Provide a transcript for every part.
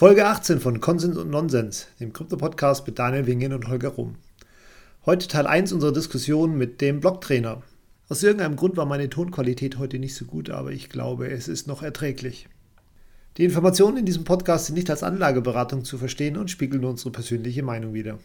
Folge 18 von Konsens und Nonsens, dem Krypto-Podcast mit Daniel Wingen und Holger Rum. Heute Teil 1 unserer Diskussion mit dem Blocktrainer. Aus irgendeinem Grund war meine Tonqualität heute nicht so gut, aber ich glaube, es ist noch erträglich. Die Informationen in diesem Podcast sind nicht als Anlageberatung zu verstehen und spiegeln nur unsere persönliche Meinung wider.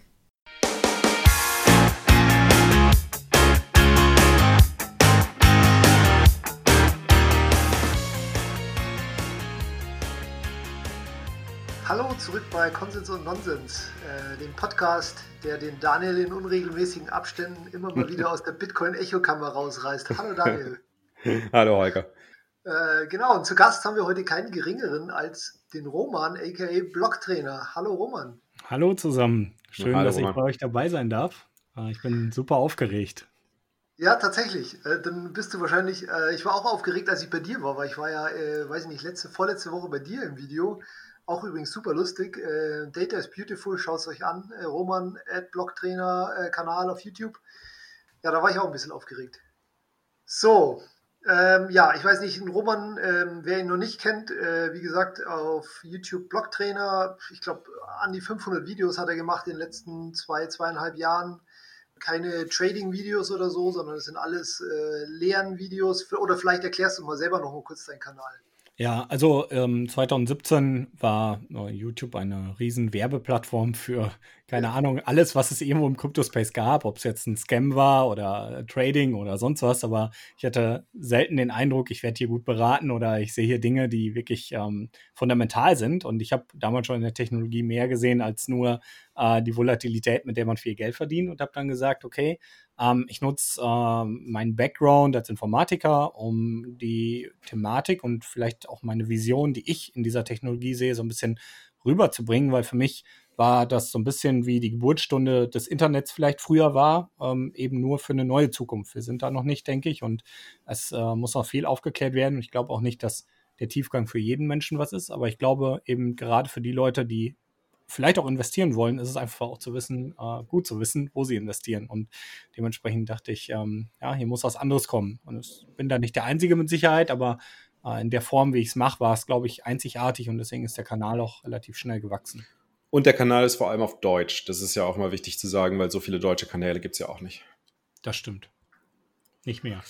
Hallo zurück bei Konsens und Nonsens, äh, dem Podcast, der den Daniel in unregelmäßigen Abständen immer mal wieder aus der Bitcoin-Echokammer rausreißt. Hallo Daniel. Hallo Holger. Äh, genau, und zu Gast haben wir heute keinen geringeren als den Roman, aka Blocktrainer. Hallo Roman. Hallo zusammen. Schön, Hallo, dass Roman. ich bei euch dabei sein darf. Äh, ich bin super aufgeregt. Ja, tatsächlich. Äh, dann bist du wahrscheinlich, äh, ich war auch aufgeregt, als ich bei dir war, weil ich war ja, weiß ich nicht, letzte, vorletzte Woche bei dir im Video auch übrigens super lustig. Äh, Data is Beautiful, schaut es euch an. Äh, Roman, Adblock-Trainer, äh, Kanal auf YouTube. Ja, da war ich auch ein bisschen aufgeregt. So, ähm, ja, ich weiß nicht, Roman, ähm, wer ihn noch nicht kennt, äh, wie gesagt, auf YouTube Blocktrainer. Ich glaube, an die 500 Videos hat er gemacht in den letzten zwei, zweieinhalb Jahren. Keine Trading-Videos oder so, sondern es sind alles äh, Lernvideos. Oder vielleicht erklärst du mal selber noch mal kurz deinen Kanal. Ja, also ähm, 2017 war äh, YouTube eine riesen Werbeplattform für, keine Ahnung, alles, was es irgendwo im Crypto-Space gab, ob es jetzt ein Scam war oder Trading oder sonst was, aber ich hatte selten den Eindruck, ich werde hier gut beraten oder ich sehe hier Dinge, die wirklich ähm, fundamental sind. Und ich habe damals schon in der Technologie mehr gesehen als nur äh, die Volatilität, mit der man viel Geld verdient und habe dann gesagt, okay, ähm, ich nutze ähm, meinen Background als Informatiker, um die Thematik und vielleicht auch meine Vision, die ich in dieser Technologie sehe, so ein bisschen rüberzubringen, weil für mich war das so ein bisschen wie die Geburtsstunde des Internets vielleicht früher war, ähm, eben nur für eine neue Zukunft. Wir sind da noch nicht, denke ich, und es äh, muss noch viel aufgeklärt werden. Und ich glaube auch nicht, dass der Tiefgang für jeden Menschen was ist, aber ich glaube eben gerade für die Leute, die vielleicht auch investieren wollen, ist es einfach auch zu wissen, äh, gut zu wissen, wo sie investieren. Und dementsprechend dachte ich, ähm, ja, hier muss was anderes kommen. Und ich bin da nicht der Einzige mit Sicherheit, aber äh, in der Form, wie ich es mache, war es, glaube ich, einzigartig und deswegen ist der Kanal auch relativ schnell gewachsen. Und der Kanal ist vor allem auf Deutsch. Das ist ja auch mal wichtig zu sagen, weil so viele deutsche Kanäle gibt es ja auch nicht. Das stimmt. Nicht mehr.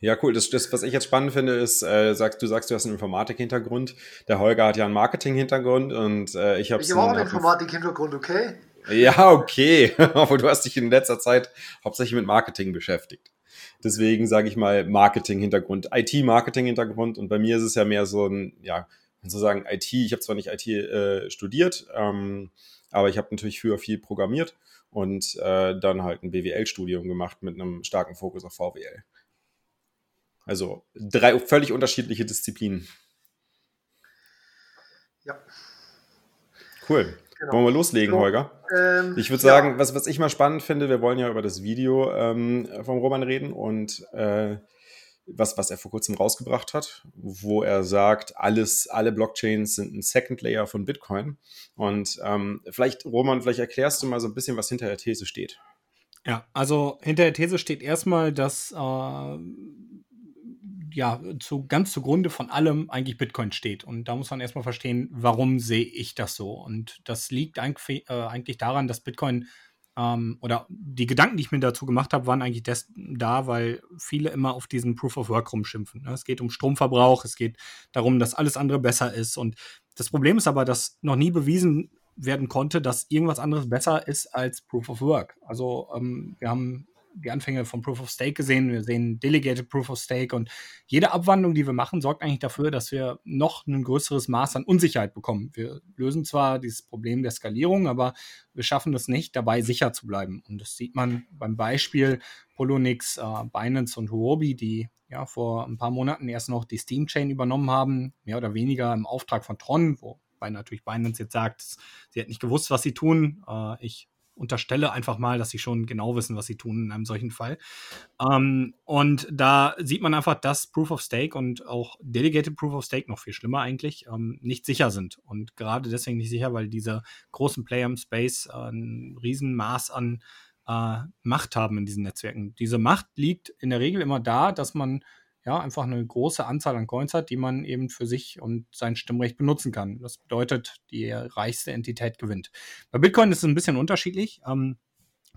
Ja, cool. Das, das, was ich jetzt spannend finde, ist, äh, sagst, du sagst, du hast einen Informatik-Hintergrund. Der Holger hat ja einen Marketing-Hintergrund und äh, ich habe. Ich habe auch einen Informatik-Hintergrund, okay? Ja, okay. Aber du hast dich in letzter Zeit hauptsächlich mit Marketing beschäftigt. Deswegen sage ich mal Marketing-Hintergrund, IT-Marketing-Hintergrund. Und bei mir ist es ja mehr so ein, ja, sozusagen IT. Ich habe zwar nicht IT äh, studiert, ähm, aber ich habe natürlich früher viel programmiert und äh, dann halt ein BWL-Studium gemacht mit einem starken Fokus auf VWL. Also drei völlig unterschiedliche Disziplinen. Ja. Cool. Genau. Wollen wir loslegen, so, Holger? Ähm, ich würde sagen, ja. was, was ich mal spannend finde, wir wollen ja über das Video ähm, vom Roman reden und äh, was, was er vor kurzem rausgebracht hat, wo er sagt, alles, alle Blockchains sind ein Second Layer von Bitcoin. Und ähm, vielleicht, Roman, vielleicht erklärst du mal so ein bisschen, was hinter der These steht. Ja, also hinter der These steht erstmal, dass äh, ja, zu, ganz zugrunde von allem eigentlich Bitcoin steht. Und da muss man erstmal verstehen, warum sehe ich das so. Und das liegt eigentlich, äh, eigentlich daran, dass Bitcoin ähm, oder die Gedanken, die ich mir dazu gemacht habe, waren eigentlich des, da, weil viele immer auf diesen Proof of Work rumschimpfen. Ne? Es geht um Stromverbrauch, es geht darum, dass alles andere besser ist. Und das Problem ist aber, dass noch nie bewiesen werden konnte, dass irgendwas anderes besser ist als Proof of Work. Also ähm, wir haben die Anfänge von Proof of Stake gesehen, wir sehen Delegated Proof of Stake und jede Abwandlung, die wir machen, sorgt eigentlich dafür, dass wir noch ein größeres Maß an Unsicherheit bekommen. Wir lösen zwar dieses Problem der Skalierung, aber wir schaffen es nicht, dabei sicher zu bleiben. Und das sieht man beim Beispiel Polonix, äh, Binance und Huobi, die ja vor ein paar Monaten erst noch die Steam Chain übernommen haben, mehr oder weniger im Auftrag von Tron, wobei natürlich Binance jetzt sagt, sie hat nicht gewusst, was sie tun. Äh, ich unterstelle einfach mal, dass sie schon genau wissen, was sie tun in einem solchen Fall. Ähm, und da sieht man einfach, dass Proof of Stake und auch Delegated Proof of Stake noch viel schlimmer eigentlich ähm, nicht sicher sind. Und gerade deswegen nicht sicher, weil diese großen Player im Space äh, ein Riesenmaß an äh, Macht haben in diesen Netzwerken. Diese Macht liegt in der Regel immer da, dass man ja, einfach eine große Anzahl an Coins hat, die man eben für sich und sein Stimmrecht benutzen kann. Das bedeutet, die reichste Entität gewinnt. Bei Bitcoin ist es ein bisschen unterschiedlich. Ähm,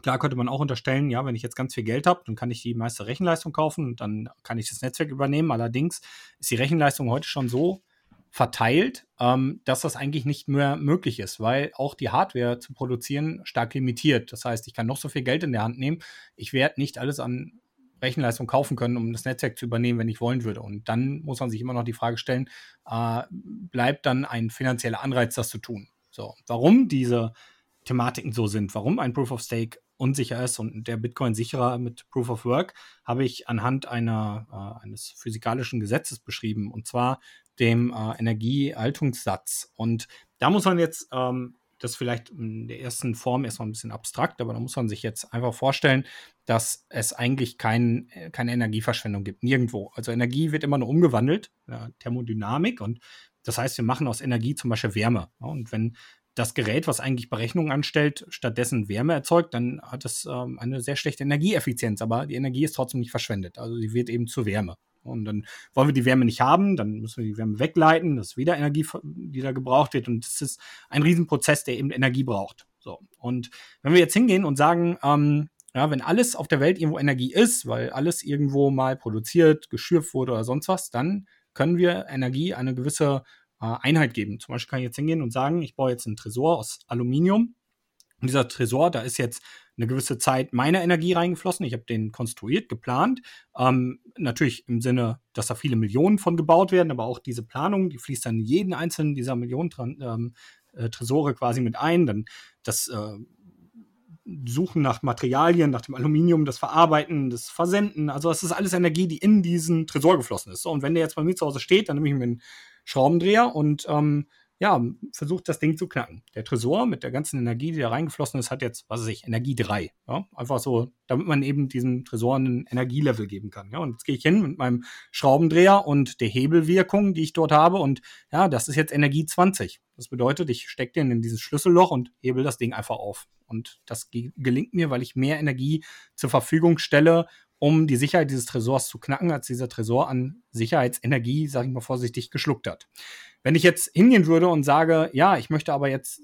Klar könnte man auch unterstellen, ja, wenn ich jetzt ganz viel Geld habe, dann kann ich die meiste Rechenleistung kaufen und dann kann ich das Netzwerk übernehmen. Allerdings ist die Rechenleistung heute schon so verteilt, ähm, dass das eigentlich nicht mehr möglich ist, weil auch die Hardware zu produzieren stark limitiert. Das heißt, ich kann noch so viel Geld in der Hand nehmen. Ich werde nicht alles an Rechenleistung kaufen können, um das Netzwerk zu übernehmen, wenn ich wollen würde. Und dann muss man sich immer noch die Frage stellen, äh, bleibt dann ein finanzieller Anreiz, das zu tun? So, warum diese Thematiken so sind, warum ein Proof of Stake unsicher ist und der Bitcoin sicherer mit Proof of Work, habe ich anhand einer, äh, eines physikalischen Gesetzes beschrieben, und zwar dem äh, Energiehaltungssatz. Und da muss man jetzt ähm, das vielleicht in der ersten Form erstmal ein bisschen abstrakt, aber da muss man sich jetzt einfach vorstellen, dass es eigentlich kein, keine Energieverschwendung gibt, nirgendwo. Also Energie wird immer nur umgewandelt, ja, Thermodynamik, und das heißt, wir machen aus Energie zum Beispiel Wärme. Ja, und wenn das Gerät, was eigentlich Berechnungen anstellt, stattdessen Wärme erzeugt, dann hat es ähm, eine sehr schlechte Energieeffizienz, aber die Energie ist trotzdem nicht verschwendet. Also sie wird eben zu Wärme. Und dann wollen wir die Wärme nicht haben, dann müssen wir die Wärme wegleiten, das ist wieder Energie, die da gebraucht wird. Und das ist ein Riesenprozess, der eben Energie braucht. So. Und wenn wir jetzt hingehen und sagen, ähm, ja, wenn alles auf der Welt irgendwo Energie ist, weil alles irgendwo mal produziert, geschürft wurde oder sonst was, dann können wir Energie eine gewisse äh, Einheit geben. Zum Beispiel kann ich jetzt hingehen und sagen, ich baue jetzt einen Tresor aus Aluminium. Und dieser Tresor, da ist jetzt eine gewisse Zeit meiner Energie reingeflossen. Ich habe den konstruiert, geplant. Ähm, natürlich im Sinne, dass da viele Millionen von gebaut werden, aber auch diese Planung, die fließt dann jeden einzelnen dieser Millionen ähm, äh, Tresore quasi mit ein. Dann das äh, Suchen nach Materialien, nach dem Aluminium, das Verarbeiten, das Versenden. Also das ist alles Energie, die in diesen Tresor geflossen ist. So, und wenn der jetzt bei mir zu Hause steht, dann nehme ich mir einen Schraubendreher und ähm, ja, versucht das Ding zu knacken. Der Tresor mit der ganzen Energie, die da reingeflossen ist, hat jetzt, was weiß ich, Energie 3. Ja? Einfach so, damit man eben diesem Tresor einen Energielevel geben kann. Ja? Und jetzt gehe ich hin mit meinem Schraubendreher und der Hebelwirkung, die ich dort habe. Und ja, das ist jetzt Energie 20. Das bedeutet, ich stecke den in dieses Schlüsselloch und hebel das Ding einfach auf. Und das gelingt mir, weil ich mehr Energie zur Verfügung stelle, um die Sicherheit dieses Tresors zu knacken, als dieser Tresor an Sicherheitsenergie, sage ich mal vorsichtig, geschluckt hat. Wenn ich jetzt hingehen würde und sage, ja, ich möchte aber jetzt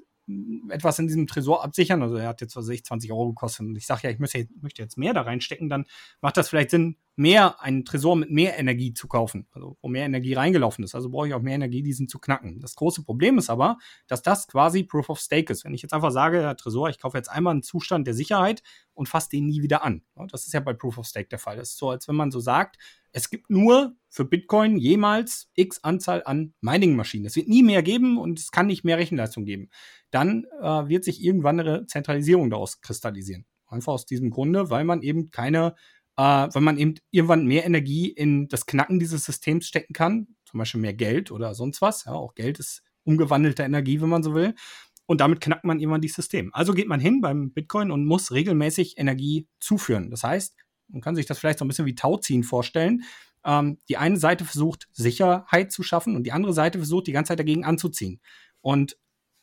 etwas in diesem Tresor absichern, also er hat jetzt, was ich, 20 Euro gekostet und ich sage ja, ich möchte, möchte jetzt mehr da reinstecken, dann macht das vielleicht Sinn, mehr, einen Tresor mit mehr Energie zu kaufen, also wo mehr Energie reingelaufen ist. Also brauche ich auch mehr Energie, diesen zu knacken. Das große Problem ist aber, dass das quasi Proof of Stake ist. Wenn ich jetzt einfach sage, ja, Tresor, ich kaufe jetzt einmal einen Zustand der Sicherheit und fasse den nie wieder an. Das ist ja bei Proof of Stake der Fall. Das ist so, als wenn man so sagt, es gibt nur für Bitcoin jemals x Anzahl an Mining-Maschinen. Es wird nie mehr geben und es kann nicht mehr Rechenleistung geben. Dann äh, wird sich irgendwann eine Zentralisierung daraus kristallisieren. Einfach aus diesem Grunde, weil man eben keine, äh, weil man eben irgendwann mehr Energie in das Knacken dieses Systems stecken kann, zum Beispiel mehr Geld oder sonst was. Ja, auch Geld ist umgewandelte Energie, wenn man so will. Und damit knackt man irgendwann dieses System. Also geht man hin beim Bitcoin und muss regelmäßig Energie zuführen. Das heißt, man kann sich das vielleicht so ein bisschen wie Tauziehen vorstellen. Ähm, die eine Seite versucht, Sicherheit zu schaffen und die andere Seite versucht, die ganze Zeit dagegen anzuziehen. Und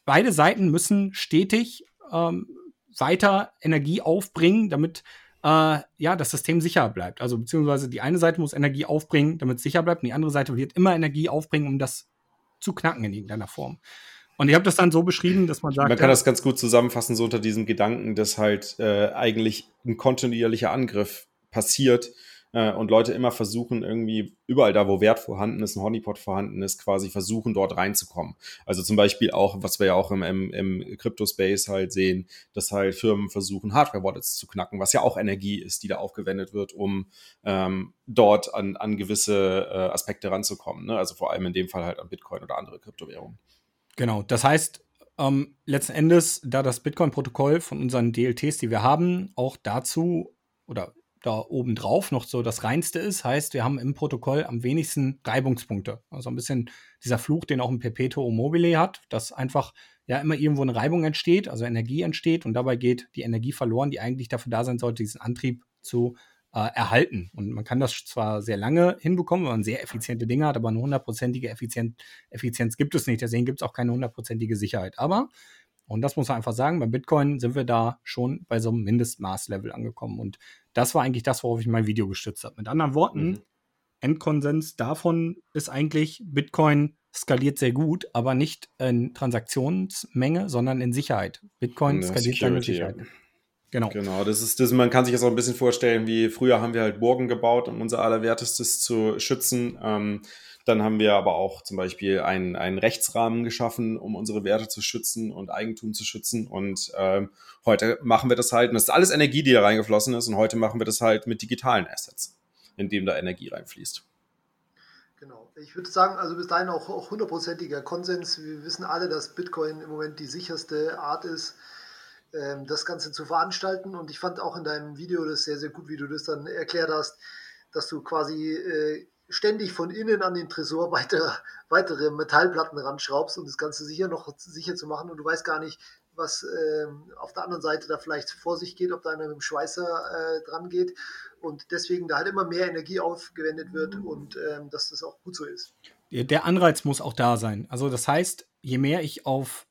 beide Seiten müssen stetig ähm, weiter Energie aufbringen, damit äh, ja, das System sicher bleibt. Also beziehungsweise die eine Seite muss Energie aufbringen, damit es sicher bleibt, und die andere Seite wird immer Energie aufbringen, um das zu knacken in irgendeiner Form. Und ich habe das dann so beschrieben, dass man sagt. Man kann das ganz gut zusammenfassen, so unter diesem Gedanken, dass halt äh, eigentlich ein kontinuierlicher Angriff passiert äh, und Leute immer versuchen, irgendwie überall da, wo Wert vorhanden ist, ein Honeypot vorhanden ist, quasi versuchen, dort reinzukommen. Also zum Beispiel auch, was wir ja auch im, im, im Crypto-Space halt sehen, dass halt Firmen versuchen, Hardware-Wallets zu knacken, was ja auch Energie ist, die da aufgewendet wird, um ähm, dort an, an gewisse äh, Aspekte ranzukommen. Ne? Also vor allem in dem Fall halt an Bitcoin oder andere Kryptowährungen. Genau, das heißt, ähm, letzten Endes, da das Bitcoin-Protokoll von unseren DLTs, die wir haben, auch dazu oder da oben drauf noch so das reinste ist. Heißt, wir haben im Protokoll am wenigsten Reibungspunkte. Also ein bisschen dieser Fluch, den auch ein Perpetuum mobile hat, dass einfach ja immer irgendwo eine Reibung entsteht, also Energie entsteht und dabei geht die Energie verloren, die eigentlich dafür da sein sollte, diesen Antrieb zu äh, erhalten. Und man kann das zwar sehr lange hinbekommen, wenn man sehr effiziente Dinge hat, aber eine hundertprozentige Effizient Effizienz gibt es nicht. Deswegen gibt es auch keine hundertprozentige Sicherheit. Aber und das muss man einfach sagen, beim Bitcoin sind wir da schon bei so einem Mindestmaßlevel angekommen. Und das war eigentlich das, worauf ich mein Video gestützt habe. Mit anderen Worten, mhm. Endkonsens davon ist eigentlich, Bitcoin skaliert sehr gut, aber nicht in Transaktionsmenge, sondern in Sicherheit. Bitcoin Ja, skaliert seine Sicherheit. ja. Genau. Genau, das ist, das, man kann sich das auch ein bisschen vorstellen, wie früher haben wir halt Burgen gebaut, um unser Allerwertestes zu schützen. Ähm, dann haben wir aber auch zum Beispiel einen, einen Rechtsrahmen geschaffen, um unsere Werte zu schützen und Eigentum zu schützen. Und ähm, heute machen wir das halt, und das ist alles Energie, die da reingeflossen ist, und heute machen wir das halt mit digitalen Assets, indem da Energie reinfließt. Genau. Ich würde sagen, also bis dahin auch auch hundertprozentiger Konsens. Wir wissen alle, dass Bitcoin im Moment die sicherste Art ist, ähm, das Ganze zu veranstalten. Und ich fand auch in deinem Video das sehr, sehr gut, wie du das dann erklärt hast, dass du quasi äh, ständig von innen an den Tresor weiter, weitere Metallplatten ranschraubst, um das Ganze sicher noch sicher zu machen. Und du weißt gar nicht, was ähm, auf der anderen Seite da vielleicht vor sich geht, ob da einer mit dem Schweißer äh, dran geht. Und deswegen da halt immer mehr Energie aufgewendet wird und ähm, dass das auch gut so ist. Der Anreiz muss auch da sein. Also das heißt, je mehr ich auf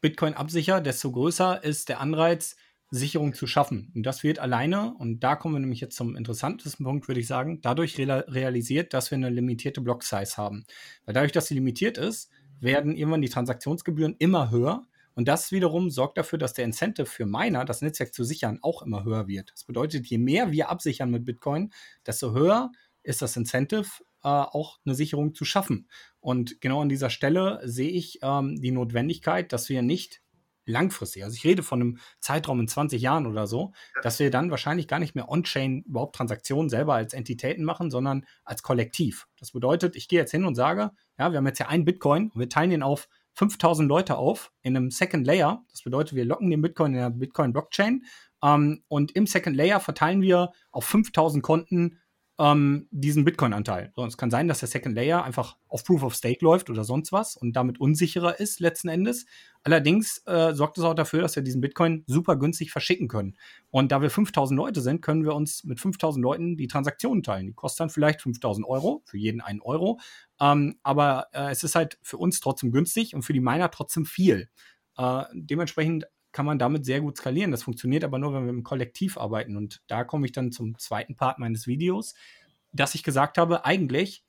Bitcoin absichere, desto größer ist der Anreiz, Sicherung zu schaffen. Und das wird alleine, und da kommen wir nämlich jetzt zum interessantesten Punkt, würde ich sagen, dadurch real realisiert, dass wir eine limitierte Block-Size haben. Weil dadurch, dass sie limitiert ist, werden irgendwann die Transaktionsgebühren immer höher. Und das wiederum sorgt dafür, dass der Incentive für Miner, das Netzwerk zu sichern, auch immer höher wird. Das bedeutet, je mehr wir absichern mit Bitcoin, desto höher ist das Incentive, äh, auch eine Sicherung zu schaffen. Und genau an dieser Stelle sehe ich ähm, die Notwendigkeit, dass wir nicht langfristig, also ich rede von einem Zeitraum in 20 Jahren oder so, dass wir dann wahrscheinlich gar nicht mehr on-chain überhaupt Transaktionen selber als Entitäten machen, sondern als Kollektiv. Das bedeutet, ich gehe jetzt hin und sage, ja, wir haben jetzt ja einen Bitcoin und wir teilen den auf 5000 Leute auf in einem Second Layer. Das bedeutet, wir locken den Bitcoin in der Bitcoin-Blockchain ähm, und im Second Layer verteilen wir auf 5000 Konten ähm, diesen Bitcoin-Anteil. So, es kann sein, dass der Second Layer einfach auf Proof of Stake läuft oder sonst was und damit unsicherer ist letzten Endes. Allerdings äh, sorgt es auch dafür, dass wir diesen Bitcoin super günstig verschicken können. Und da wir 5000 Leute sind, können wir uns mit 5000 Leuten die Transaktionen teilen. Die kosten dann vielleicht 5000 Euro, für jeden einen Euro. Ähm, aber äh, es ist halt für uns trotzdem günstig und für die Miner trotzdem viel. Äh, dementsprechend kann man damit sehr gut skalieren. Das funktioniert aber nur, wenn wir im Kollektiv arbeiten. Und da komme ich dann zum zweiten Part meines Videos, dass ich gesagt habe, eigentlich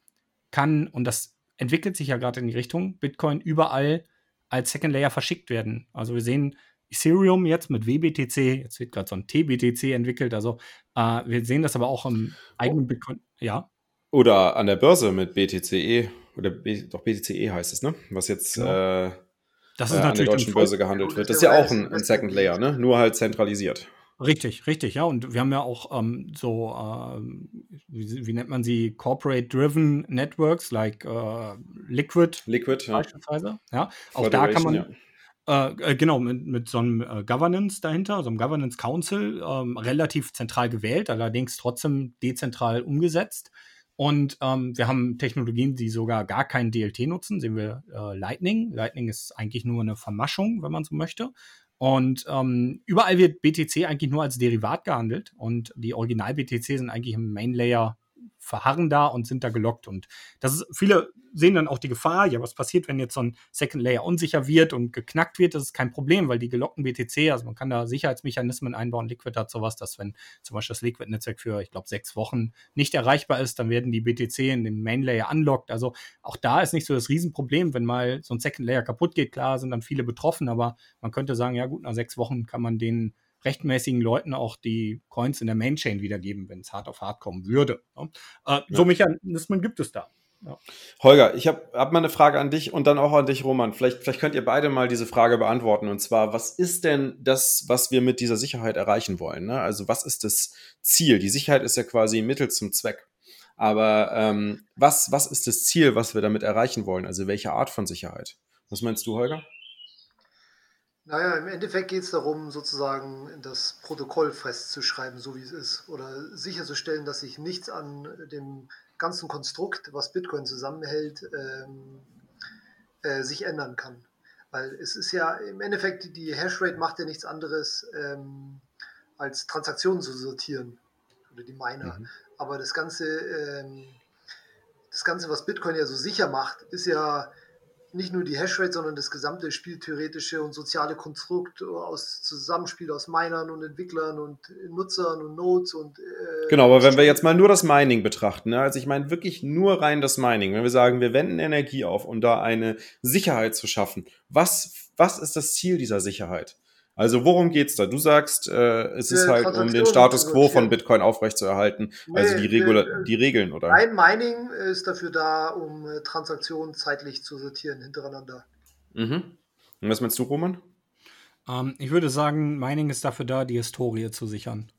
kann, und das entwickelt sich ja gerade in die Richtung, Bitcoin überall als Second Layer verschickt werden. Also wir sehen Ethereum jetzt mit WBTC, jetzt wird gerade so ein TBTC entwickelt, also äh, wir sehen das aber auch im eigenen Bitcoin, ja. Oder an der Börse mit BTCE, oder B, doch BTCE heißt es, ne? Was jetzt Genau. äh, Das äh, ist an der natürlich deutschen Börse gehandelt wird. das ist ja auch ja ein, ein Second Layer, ne? Nur halt zentralisiert. Richtig, richtig, ja. Und wir haben ja auch ähm, so, ähm, wie, wie nennt man sie, Corporate-Driven Networks, like äh, Liquid Liquid, ja. beispielsweise. Ja, auch da kann man, Federation, äh, äh, genau, mit, mit so einem äh, Governance dahinter, so einem Governance Council, ähm, relativ zentral gewählt, allerdings trotzdem dezentral umgesetzt. Und ähm, wir haben Technologien, die sogar gar kein DLT nutzen. Sehen wir äh, Lightning. Lightning ist eigentlich nur eine Vermaschung, wenn man so möchte. Und ähm, überall wird BTC eigentlich nur als Derivat gehandelt. Und die Original-BTC sind eigentlich im Main-Layer verharren da und sind da gelockt. Und das ist, viele sehen dann auch die Gefahr, ja, was passiert, wenn jetzt so ein Second Layer unsicher wird und geknackt wird, das ist kein Problem, weil die gelockten BTC, also man kann da Sicherheitsmechanismen einbauen. Liquid hat sowas, dass wenn zum Beispiel das Liquid-Netzwerk für, ich glaube, sechs Wochen nicht erreichbar ist, dann werden die BTC in dem Main Layer unlocked. Also auch da ist nicht so das Riesenproblem, wenn mal so ein Second Layer kaputt geht. Klar sind dann viele betroffen, aber man könnte sagen, ja gut, nach sechs Wochen kann man den rechtmäßigen Leuten auch die Coins in der Main Chain wiedergeben, wenn es hart auf hart kommen würde. Ja. Äh, So Mechanismen gibt es da. Holger, ich habe hab mal eine Frage an dich und dann auch an dich, Roman. Vielleicht, vielleicht könnt ihr beide mal diese Frage beantworten. Und zwar, was ist denn das, was wir mit dieser Sicherheit erreichen wollen? Ne? Also, was ist das Ziel? Die Sicherheit ist ja quasi Mittel zum Zweck. Aber ähm, was, was ist das Ziel, was wir damit erreichen wollen? Also, welche Art von Sicherheit? Was meinst du, Holger? Naja, im Endeffekt geht es darum, sozusagen das Protokoll festzuschreiben, so wie es ist. Oder sicherzustellen, dass sich nichts an dem ganzen Konstrukt, was Bitcoin zusammenhält, ähm, äh, sich ändern kann. Weil es ist ja im Endeffekt, die Hashrate macht ja nichts anderes, ähm, als Transaktionen zu sortieren. Oder die Miner. Mhm. Aber das Ganze, ähm, das Ganze, was Bitcoin ja so sicher macht, ist ja nicht nur die Hashrate, sondern das gesamte spieltheoretische und soziale Konstrukt aus Zusammenspiel aus Minern und Entwicklern und Nutzern und Nodes und äh, genau, aber wenn wir jetzt mal nur das Mining betrachten, ne? also ich meine wirklich nur rein das Mining, wenn wir sagen, wir wenden Energie auf, um da eine Sicherheit zu schaffen, was was ist das Ziel dieser Sicherheit? Also worum geht's da? Du sagst, äh, es ist halt, um den Status quo von Bitcoin aufrechtzuerhalten, nee, also die, Regula nee, die Regeln, oder? Ein Mining ist dafür da, um äh, Transaktionen zeitlich zu sortieren hintereinander. Mhm. Und was meinst du, Roman? Ähm, ich würde sagen, Mining ist dafür da, die Historie zu sichern.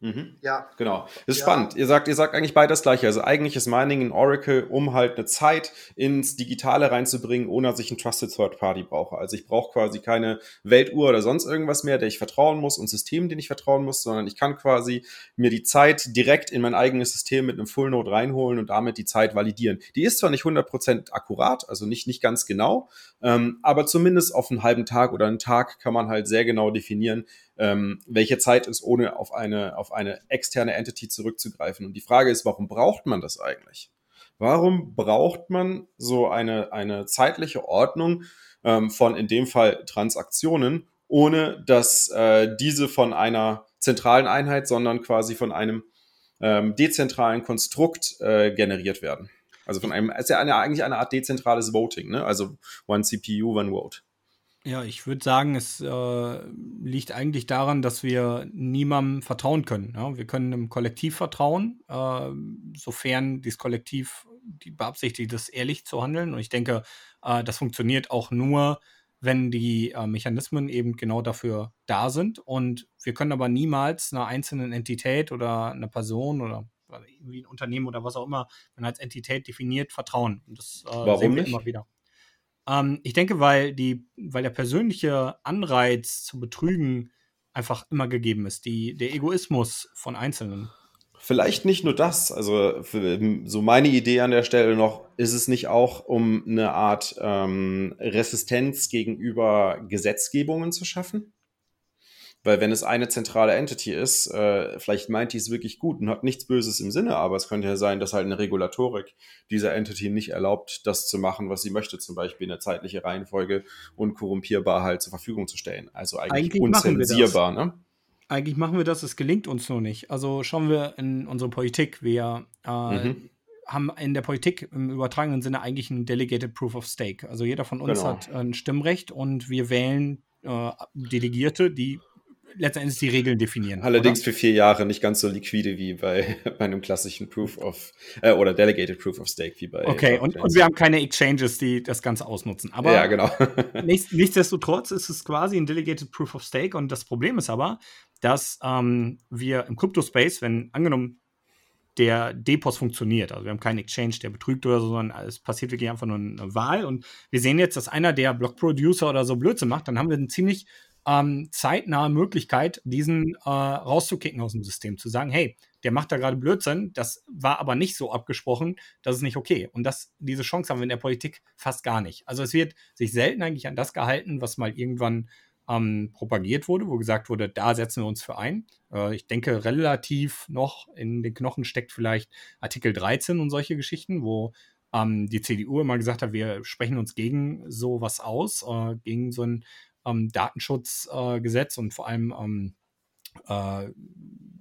Mhm. Ja. Genau. Das ist ja. spannend. Ihr sagt, ihr sagt eigentlich beide das Gleiche. Also eigentlich ist Mining in Oracle, um halt eine Zeit ins Digitale reinzubringen, ohne dass ich ein Trusted Third Party brauche. Also ich brauche quasi keine Weltuhr oder sonst irgendwas mehr, der ich vertrauen muss und Systemen, denen ich vertrauen muss, sondern ich kann quasi mir die Zeit direkt in mein eigenes System mit einem Full Node reinholen und damit die Zeit validieren. Die ist zwar nicht 100% akkurat, also nicht, nicht ganz genau, ähm, aber zumindest auf einen halben Tag oder einen Tag kann man halt sehr genau definieren, ähm, welche Zeit ist, ohne auf eine, auf eine externe Entity zurückzugreifen. Und die Frage ist, warum braucht man das eigentlich? Warum braucht man so eine, eine zeitliche Ordnung ähm, von in dem Fall Transaktionen, ohne dass äh, diese von einer zentralen Einheit, sondern quasi von einem ähm, dezentralen Konstrukt äh, generiert werden? Also von einem, ist ja eine, eigentlich eine Art dezentrales Voting, ne? Also one CPU, one vote. Ja, ich würde sagen, es äh, liegt eigentlich daran, dass wir niemandem vertrauen können. Ja? Wir können einem Kollektiv vertrauen, äh, sofern dieses Kollektiv die beabsichtigt ist, ehrlich zu handeln. Und ich denke, äh, das funktioniert auch nur, wenn die äh, Mechanismen eben genau dafür da sind. Und wir können aber niemals einer einzelnen Entität oder einer Person oder irgendwie ein Unternehmen oder was auch immer, wenn als Entität definiert, vertrauen. Und das äh, Warum sehen wir nicht? immer wieder. Ähm, ich denke, weil, die, weil der persönliche Anreiz zu betrügen einfach immer gegeben ist. Die, der Egoismus von Einzelnen. Vielleicht nicht nur das. Also so meine Idee an der Stelle noch, ist es nicht auch, um eine Art ähm, Resistenz gegenüber Gesetzgebungen zu schaffen? Weil wenn es eine zentrale Entity ist, äh, vielleicht meint die es wirklich gut und hat nichts Böses im Sinne, aber es könnte ja sein, dass halt eine Regulatorik dieser Entity nicht erlaubt, das zu machen, was sie möchte, zum Beispiel eine zeitliche Reihenfolge unkorrumpierbar halt zur Verfügung zu stellen. Also eigentlich, eigentlich unzensierbar, ne? Eigentlich machen wir das, es gelingt uns nur nicht. Also schauen wir in unsere Politik. Wir äh, mhm. haben in der Politik im übertragenen Sinne eigentlich ein Delegated Proof of Stake. Also jeder von uns genau. hat ein Stimmrecht und wir wählen äh, Delegierte, die letztendlich die Regeln definieren. Allerdings oder? für vier Jahre nicht ganz so liquide wie bei, bei einem klassischen Proof of äh, oder Delegated Proof of Stake wie bei. Okay, und, und, wir haben keine Exchanges, die das Ganze ausnutzen. Aber ja, genau. nichts, nichtsdestotrotz ist es quasi ein Delegated Proof of Stake und das Problem ist aber, dass ähm, wir im Crypto-Space, wenn angenommen der Depos funktioniert. Also wir haben keinen Exchange, der betrügt oder so, sondern es passiert wirklich einfach nur eine Wahl. Und wir sehen jetzt, dass einer der Block-Producer oder so Blödsinn macht, dann haben wir einen ziemlich ähm, zeitnahe Möglichkeit, diesen äh, rauszukicken aus dem System, zu sagen, hey, der macht da gerade Blödsinn, das war aber nicht so abgesprochen, das ist nicht okay. Und das, diese Chance haben wir in der Politik fast gar nicht. Also es wird sich selten eigentlich an das gehalten, was mal irgendwann ähm, propagiert wurde, wo gesagt wurde, da setzen wir uns für ein. Äh, ich denke, relativ noch in den Knochen steckt vielleicht Artikel 13 und solche Geschichten, wo ähm, die CDU immer gesagt hat, wir sprechen uns gegen sowas aus, äh, gegen so ein ähm, Datenschutzgesetz äh, und vor allem ähm, äh,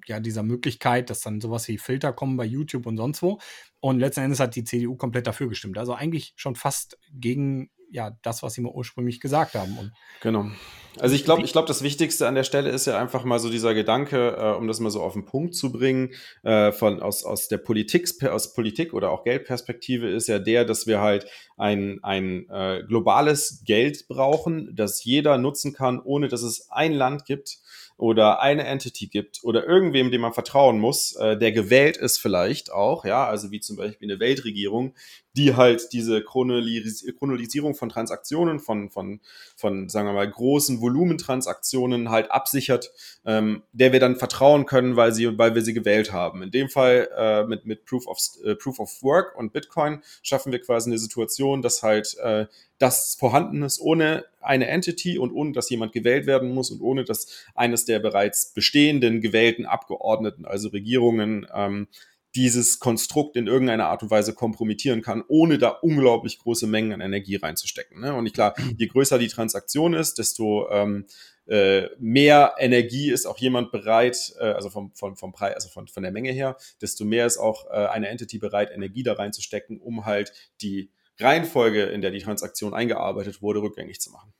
ja, dieser Möglichkeit, dass dann sowas wie Filter kommen bei YouTube und sonst wo. Und letzten Endes hat die CDU komplett dafür gestimmt. Also eigentlich schon fast gegen ja, das, was sie mir ursprünglich gesagt haben. Und genau. Also ich glaube, ich glaube, das Wichtigste an der Stelle ist ja einfach mal so dieser Gedanke, äh, um das mal so auf den Punkt zu bringen, äh, von aus, aus der Politik, aus Politik oder auch Geldperspektive ist ja der, dass wir halt ein, ein äh, globales Geld brauchen, das jeder nutzen kann, ohne dass es ein Land gibt, oder eine Entity gibt oder irgendwem, dem man vertrauen muss, äh, der gewählt ist vielleicht auch, ja, also wie zum Beispiel eine Weltregierung, die halt diese Chronolis Chronolisierung von Transaktionen, von, von, von, sagen wir mal, großen Volumentransaktionen halt absichert, ähm, der wir dann vertrauen können, weil sie, weil wir sie gewählt haben. In dem Fall äh, mit, mit Proof of, äh, Proof of Work und Bitcoin schaffen wir quasi eine Situation, dass halt äh, das vorhanden ist ohne eine Entity und ohne dass jemand gewählt werden muss und ohne dass eines der bereits bestehenden gewählten Abgeordneten, also Regierungen, ähm, dieses Konstrukt in irgendeiner Art und Weise kompromittieren kann, ohne da unglaublich große Mengen an Energie reinzustecken. Ne? Und klar, je größer die Transaktion ist, desto ähm, äh, mehr Energie ist auch jemand bereit, äh, also vom, vom, vom Preis, also von, von der Menge her, desto mehr ist auch äh, eine Entity bereit, Energie da reinzustecken, um halt die Reihenfolge, in der die Transaktion eingearbeitet wurde, rückgängig zu machen.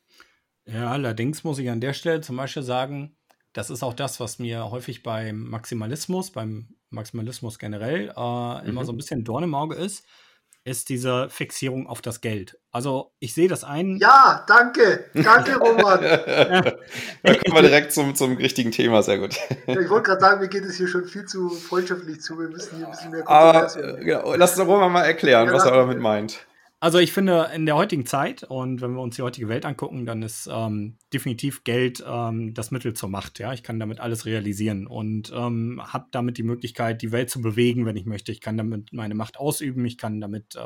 Ja, allerdings muss ich an der Stelle zum Beispiel sagen, das ist auch das, was mir häufig beim Maximalismus, beim Maximalismus generell äh, mhm. immer so ein bisschen Dorn im Auge ist ist diese Fixierung auf das Geld. Also ich sehe das ein. Ja, danke. Danke, Roman. da kommen wir direkt zum, zum richtigen Thema, sehr gut. Ja, ich wollte gerade sagen, mir geht es hier schon viel zu freundschaftlich zu. Wir müssen hier ein bisschen mehr Aber, äh, genau. Lass Roman mal erklären, ja, was er damit meint. Also ich finde, in der heutigen Zeit und wenn wir uns die heutige Welt angucken, dann ist ähm, definitiv Geld ähm, das Mittel zur Macht. Ja, ich kann damit alles realisieren und ähm, habe damit die Möglichkeit, die Welt zu bewegen, wenn ich möchte. Ich kann damit meine Macht ausüben. Ich kann damit äh,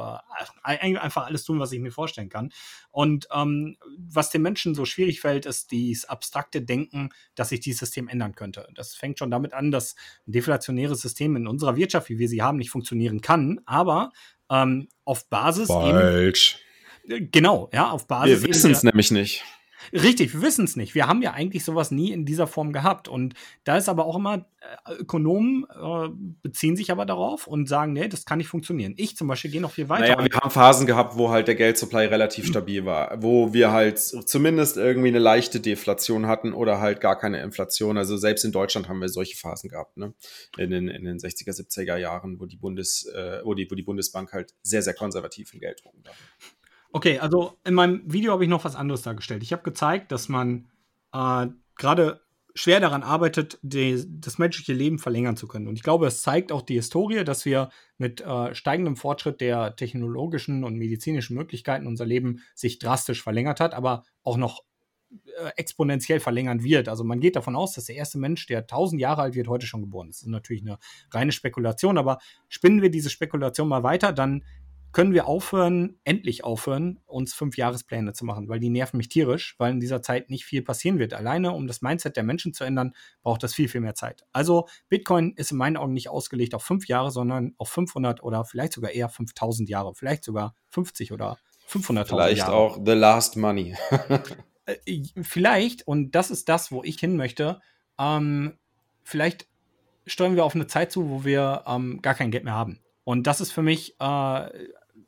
einfach alles tun, was ich mir vorstellen kann. Und ähm, was den Menschen so schwierig fällt, ist dieses abstrakte Denken, dass sich dieses System ändern könnte. Das fängt schon damit an, dass ein deflationäres System in unserer Wirtschaft, wie wir sie haben, nicht funktionieren kann. Aber ähm, auf Basis Falsch. Eben, genau, ja, auf Basis. Wir wissen es nämlich nicht. Richtig, wir wissen es nicht. Wir haben ja eigentlich sowas nie in dieser Form gehabt. Und da ist aber auch immer, äh, Ökonomen äh, beziehen sich aber darauf und sagen, nee, das kann nicht funktionieren. Ich zum Beispiel gehe noch viel weiter. Naja, wir haben Phasen gehabt, wo halt der Geldsupply relativ stabil war, wo wir halt zumindest irgendwie eine leichte Deflation hatten oder halt gar keine Inflation. Also selbst in Deutschland haben wir solche Phasen gehabt, ne? In den, in den 60er, 70er Jahren, wo die Bundes, äh, wo die, wo die Bundesbank halt sehr, sehr konservativ im Gelddrucken war. Okay, also in meinem Video habe ich noch was anderes dargestellt. Ich habe gezeigt, dass man äh, gerade schwer daran arbeitet, die, das menschliche Leben verlängern zu können. Und ich glaube, es zeigt auch die Historie, dass wir mit äh, steigendem Fortschritt der technologischen und medizinischen Möglichkeiten unser Leben sich drastisch verlängert hat, aber auch noch äh, exponentiell verlängern wird. Also man geht davon aus, dass der erste Mensch, der 1000 Jahre alt wird, heute schon geboren ist. Das ist natürlich eine reine Spekulation, aber spinnen wir diese Spekulation mal weiter, dann können wir aufhören, endlich aufhören, uns fünf Jahrespläne zu machen, weil die nerven mich tierisch, weil in dieser Zeit nicht viel passieren wird. Alleine, um das Mindset der Menschen zu ändern, braucht das viel, viel mehr Zeit. Also Bitcoin ist in meinen Augen nicht ausgelegt auf fünf Jahre, sondern auf 500 oder vielleicht sogar eher 5000 Jahre, vielleicht sogar 50 oder 500.000 Jahre. Vielleicht auch The Last Money. Äh, vielleicht, und das ist das, wo ich hin möchte, ähm, vielleicht steuern wir auf eine Zeit zu, wo wir ähm, gar kein Geld mehr haben. Und das ist für mich äh,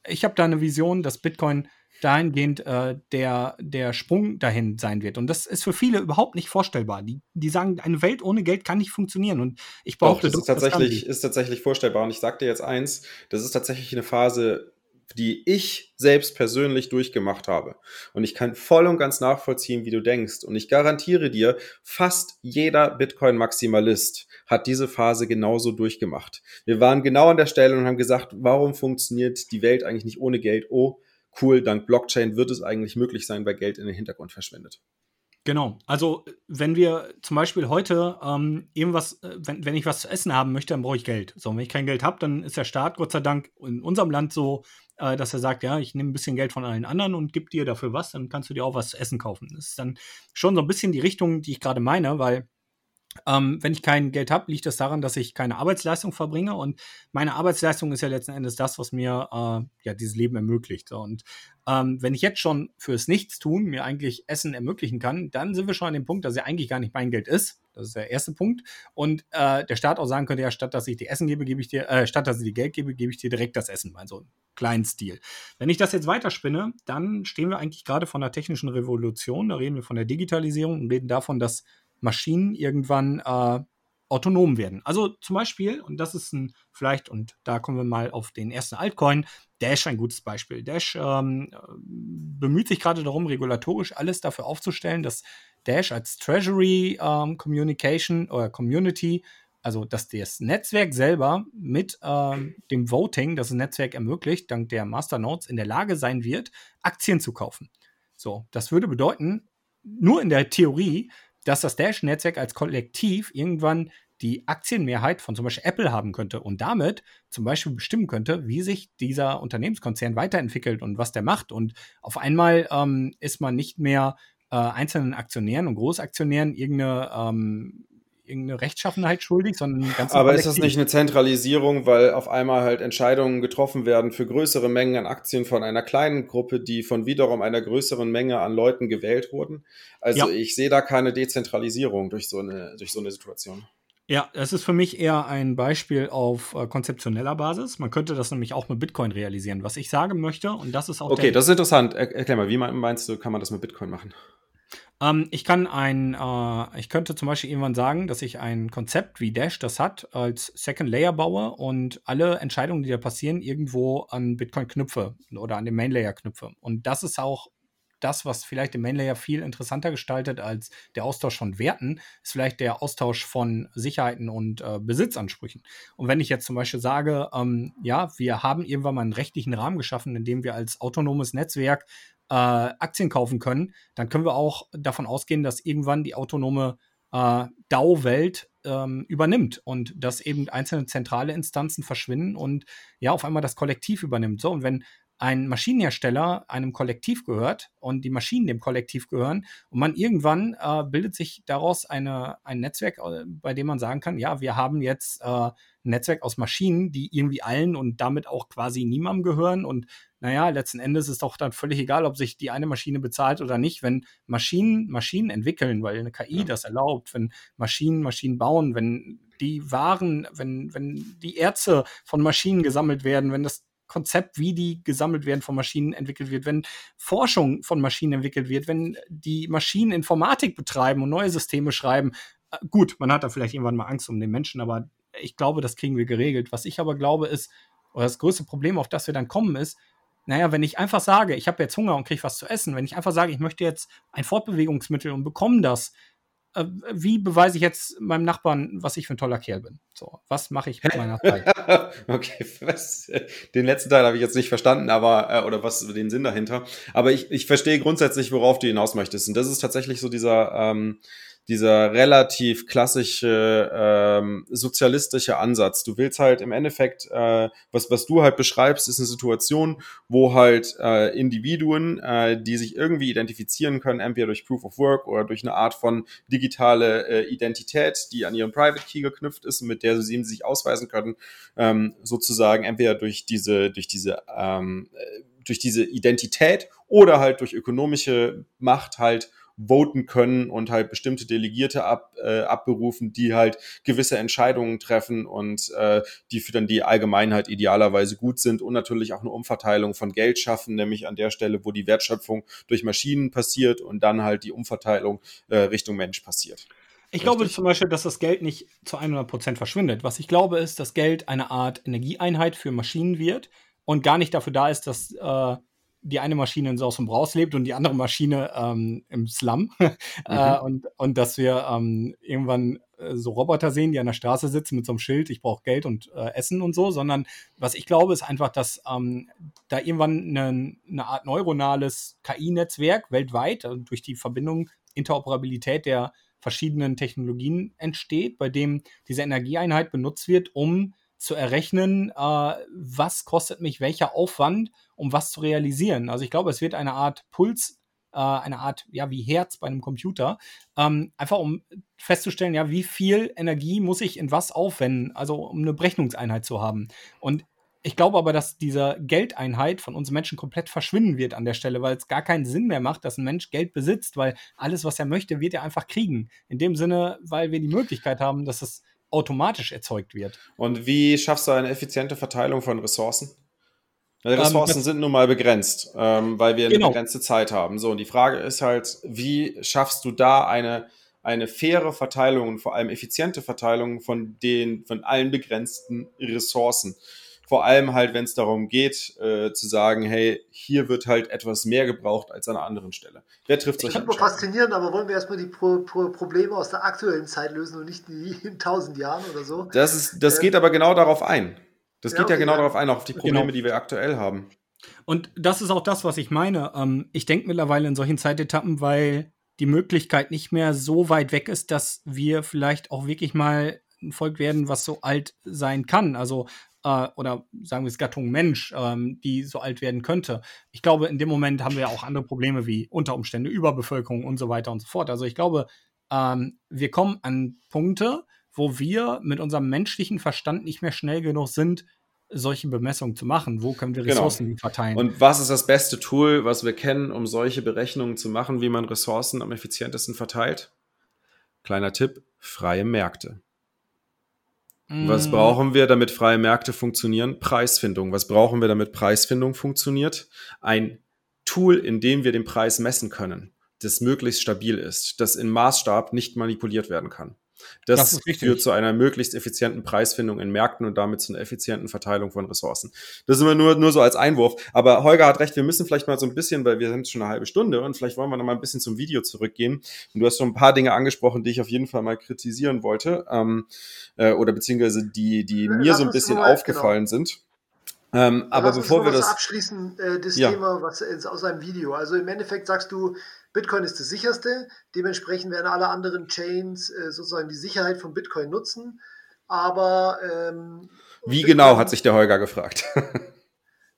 ich habe da eine Vision, dass Bitcoin dahingehend äh, der, der Sprung dahin sein wird. Und das ist für viele überhaupt nicht vorstellbar. Die, die sagen, eine Welt ohne Geld kann nicht funktionieren. Und ich behaupte, Doch, das ist tatsächlich, ist tatsächlich vorstellbar. Und ich sage dir jetzt eins, das ist tatsächlich eine Phase, die ich selbst persönlich durchgemacht habe. Und ich kann voll und ganz nachvollziehen, wie du denkst. Und ich garantiere dir, fast jeder Bitcoin-Maximalist hat diese Phase genauso durchgemacht. Wir waren genau an der Stelle und haben gesagt, warum funktioniert die Welt eigentlich nicht ohne Geld? Oh, cool, dank Blockchain wird es eigentlich möglich sein, weil Geld in den Hintergrund verschwindet. Genau. Also, wenn wir zum Beispiel heute ähm, irgendwas, äh, wenn, wenn ich was zu essen haben möchte, dann brauche ich Geld. So, wenn ich kein Geld habe, dann ist der Staat Gott sei Dank in unserem Land so, äh, dass er sagt, ja, ich nehme ein bisschen Geld von allen anderen und gebe dir dafür was, dann kannst du dir auch was zu essen kaufen. Das ist dann schon so ein bisschen die Richtung, die ich gerade meine, weil ähm, wenn ich kein Geld habe, liegt das daran, dass ich keine Arbeitsleistung verbringe. Und meine Arbeitsleistung ist ja letzten Endes das, was mir äh, ja dieses Leben ermöglicht. Und ähm, wenn ich jetzt schon fürs Nichtstun mir eigentlich Essen ermöglichen kann, dann sind wir schon an dem Punkt, dass ja eigentlich gar nicht mein Geld ist. Das ist der erste Punkt. Und äh, der Staat auch sagen könnte, ja, statt dass ich dir Essen gebe, gebe ich dir, äh, statt dass ich dir Geld gebe, gebe ich dir direkt das Essen, so einen kleinen Stil. Wenn ich das jetzt weiterspinne, dann stehen wir eigentlich gerade von der technischen Revolution. Da reden wir von der Digitalisierung und reden davon, dass Maschinen irgendwann äh, autonom werden. Also zum Beispiel, und das ist ein vielleicht, und da kommen wir mal auf den ersten Altcoin, Dash ein gutes Beispiel. Dash ähm, bemüht sich gerade darum, regulatorisch alles dafür aufzustellen, dass Dash als Treasury ähm, Communication oder Community, also dass das Netzwerk selber mit ähm, dem Voting, das das Netzwerk ermöglicht, dank der Masternodes in der Lage sein wird, Aktien zu kaufen. So, das würde bedeuten, nur in der Theorie, dass das Dash-Netzwerk als Kollektiv irgendwann die Aktienmehrheit von zum Beispiel Apple haben könnte und damit zum Beispiel bestimmen könnte, wie sich dieser Unternehmenskonzern weiterentwickelt und was der macht. Und auf einmal ähm, ist man nicht mehr äh, einzelnen Aktionären und Großaktionären irgendeine, ähm, irgendeine Rechtschaffenheit schuldig, sondern ganz Aber ist das nicht eine Zentralisierung, weil auf einmal halt Entscheidungen getroffen werden für größere Mengen an Aktien von einer kleinen Gruppe, die von wiederum einer größeren Menge an Leuten gewählt wurden? Also ja. ich sehe da keine Dezentralisierung durch so eine, durch so eine Situation. Ja, das ist für mich eher ein Beispiel auf äh, konzeptioneller Basis. Man könnte das nämlich auch mit Bitcoin realisieren, was ich sagen möchte. Und das ist auch. Okay, das ist interessant. Er erklär mal, wie meinst du, kann man das mit Bitcoin machen? Ähm, ich kann ein, äh, ich könnte zum Beispiel irgendwann sagen, dass ich ein Konzept wie Dash das hat, als Second Layer baue und alle Entscheidungen, die da passieren, irgendwo an Bitcoin knüpfe oder an den Main Layer knüpfe. Und das ist auch das, was vielleicht den Main Layer viel interessanter gestaltet als der Austausch von Werten, ist vielleicht der Austausch von Sicherheiten und äh, Besitzansprüchen. Und wenn ich jetzt zum Beispiel sage, ähm, ja, wir haben irgendwann mal einen rechtlichen Rahmen geschaffen, in dem wir als autonomes Netzwerk äh, Aktien kaufen können, dann können wir auch davon ausgehen, dass irgendwann die autonome äh, DAO-Welt ähm, übernimmt und dass eben einzelne zentrale Instanzen verschwinden und ja auf einmal das Kollektiv übernimmt. So, und wenn ein Maschinenhersteller einem Kollektiv gehört und die Maschinen dem Kollektiv gehören und man irgendwann äh, bildet sich daraus eine, ein Netzwerk, äh, bei dem man sagen kann, ja, wir haben jetzt äh, ein Netzwerk aus Maschinen, die irgendwie allen und damit auch quasi niemandem gehören und naja, letzten Endes ist doch dann völlig egal, ob sich die eine Maschine bezahlt oder nicht, wenn Maschinen Maschinen entwickeln, weil eine KI ja. das erlaubt, wenn Maschinen Maschinen bauen, wenn die Waren, wenn, wenn die Erze von Maschinen gesammelt werden, wenn das Konzept, wie die gesammelt werden von Maschinen entwickelt wird, wenn Forschung von Maschinen entwickelt wird, wenn die Maschinen Informatik betreiben und neue Systeme schreiben. Äh, gut, man hat da vielleicht irgendwann mal Angst um den Menschen, aber ich glaube, das kriegen wir geregelt. Was ich aber glaube ist, oder das größte Problem, auf das wir dann kommen, ist, naja, wenn ich einfach sage, ich habe jetzt Hunger und kriege was zu essen, wenn ich einfach sage, ich möchte jetzt ein Fortbewegungsmittel und bekomme das, äh, wie beweise ich jetzt meinem Nachbarn, was ich für ein toller Kerl bin? So, was mache ich mit meiner Zeit? okay, was, den letzten Teil habe ich jetzt nicht verstanden, aber äh, oder was den Sinn dahinter. Aber ich, ich verstehe grundsätzlich, worauf du hinaus möchtest. Und das ist tatsächlich so dieser ähm, dieser relativ klassische ähm, sozialistische Ansatz. Du willst halt im Endeffekt, äh, was, was du halt beschreibst, ist eine Situation, wo halt äh, Individuen, äh, die sich irgendwie identifizieren können, entweder durch Proof of Work oder durch eine Art von digitale äh, Identität, die an ihren Private Key geknüpft ist, mit der sie sich ausweisen können, ähm, sozusagen entweder durch diese, durch diese ähm, äh, durch diese Identität oder halt durch ökonomische Macht halt voten können und halt bestimmte Delegierte ab, äh, abberufen, die halt gewisse Entscheidungen treffen und äh, die für dann die Allgemeinheit idealerweise gut sind und natürlich auch eine Umverteilung von Geld schaffen, nämlich an der Stelle, wo die Wertschöpfung durch Maschinen passiert und dann halt die Umverteilung äh, Richtung Mensch passiert. Ich Richtig. glaube zum Beispiel, dass das Geld nicht zu 100 Prozent verschwindet. Was ich glaube, ist, dass Geld eine Art Energieeinheit für Maschinen wird und gar nicht dafür da ist, dass äh, die eine Maschine in Saus und Braus lebt und die andere Maschine ähm, im Slum. äh, mhm. und, und dass wir ähm, irgendwann äh, so Roboter sehen, die an der Straße sitzen mit so einem Schild, ich brauche Geld und äh, Essen und so, sondern was ich glaube, ist einfach, dass ähm, da irgendwann eine, eine Art neuronales KI-Netzwerk weltweit also durch die Verbindung, Interoperabilität der verschiedenen Technologien entsteht, bei dem diese Energieeinheit benutzt wird, um zu errechnen, äh, was kostet mich welcher Aufwand, um was zu realisieren. Also ich glaube, es wird eine Art Puls, äh, eine Art, ja, wie Herz bei einem Computer, ähm, einfach um festzustellen, ja, wie viel Energie muss ich in was aufwenden, also um eine Berechnungseinheit zu haben. Und ich glaube aber, dass diese Geldeinheit von uns Menschen komplett verschwinden wird an der Stelle, weil es gar keinen Sinn mehr macht, dass ein Mensch Geld besitzt, weil alles, was er möchte, wird er einfach kriegen. In dem Sinne, weil wir die Möglichkeit haben, dass es automatisch erzeugt wird. Und wie schaffst du eine effiziente Verteilung von Ressourcen? Weil ähm, Ressourcen ähm, sind nun mal begrenzt, ähm, weil wir genau. eine begrenzte Zeit haben. So, und die Frage ist halt, wie schaffst du da eine, eine faire Verteilung und vor allem effiziente Verteilung von den, von allen begrenzten Ressourcen? Vor allem halt, wenn es darum geht, äh, zu sagen, hey, hier wird halt etwas mehr gebraucht als an einer anderen Stelle. Wer trifft solche Entscheidungen? faszinierend, aber wollen wir erstmal die Pro Pro Probleme aus der aktuellen Zeit lösen und nicht die in tausend Jahren oder so? Das, ist, das ähm, geht aber genau darauf ein. Das ja, geht okay, ja genau ja. darauf ein, auch auf die Probleme, genau. die wir aktuell haben. Und das ist auch das, was ich meine. Ähm, ich denke mittlerweile in solchen Zeitetappen, weil die Möglichkeit nicht mehr so weit weg ist, dass wir vielleicht auch wirklich mal ein Volk werden, was so alt sein kann. Also äh, oder sagen wir es Gattung Mensch, ähm, die so alt werden könnte. Ich glaube, in dem Moment haben wir auch andere Probleme wie Unterumstände, Überbevölkerung und so weiter und so fort. Also ich glaube, ähm, wir kommen an Punkte, wo wir mit unserem menschlichen Verstand nicht mehr schnell genug sind, solche Bemessungen zu machen. Wo können wir Genau. Ressourcen verteilen? Und was ist das beste Tool, was wir kennen, um solche Berechnungen zu machen, wie man Ressourcen am effizientesten verteilt? Kleiner Tipp, freie Märkte. Was Mm, brauchen wir, damit freie Märkte funktionieren? Preisfindung. Was brauchen wir, damit Preisfindung funktioniert? Ein Tool, in dem wir den Preis messen können, das möglichst stabil ist, das in Maßstab nicht manipuliert werden kann. Das, Das führt zu einer möglichst effizienten Preisfindung in Märkten und damit zu einer effizienten Verteilung von Ressourcen. Das ist immer nur, nur so als Einwurf. Aber Holger hat recht, wir müssen vielleicht mal so ein bisschen, weil wir sind schon eine halbe Stunde und vielleicht wollen wir noch mal ein bisschen zum Video zurückgehen. Und du hast schon ein paar Dinge angesprochen, die ich auf jeden Fall mal kritisieren wollte. Ähm, äh, oder beziehungsweise die, die mir Lass so ein bisschen mal- aufgefallen sind. Ähm, aber Lass bevor wir das. abschließen, äh, das Ja. Thema, was ist aus einem Video. Also im Endeffekt sagst du, Bitcoin ist das sicherste. Dementsprechend werden alle anderen Chains äh, sozusagen die Sicherheit von Bitcoin nutzen. Aber ähm, Wie Bitcoin- genau, hat sich der Holger gefragt.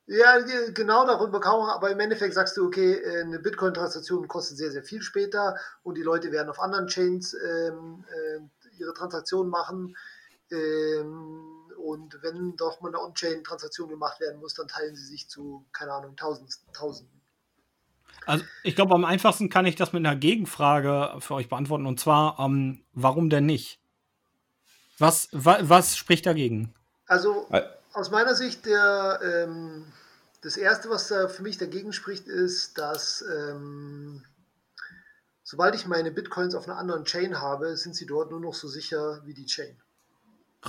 Ja, ge- genau darüber kann man, aber im Endeffekt sagst du, okay, äh, eine Bitcoin-Transaktion kostet sehr, sehr viel später und die Leute werden auf anderen Chains ähm, äh, ihre Transaktionen machen. Ähm, und wenn doch mal eine On-Chain-Transaktion gemacht werden muss, dann teilen sie sich zu, keine Ahnung, tausend, tausend. Also ich glaube, am einfachsten kann ich das mit einer Gegenfrage für euch beantworten. Und zwar, ähm, warum denn nicht? Was, wa, was spricht dagegen? Also aus meiner Sicht, der, ähm, das Erste, was da für mich dagegen spricht, ist, dass ähm, sobald ich meine Bitcoins auf einer anderen Chain habe, sind sie dort nur noch so sicher wie die Chain.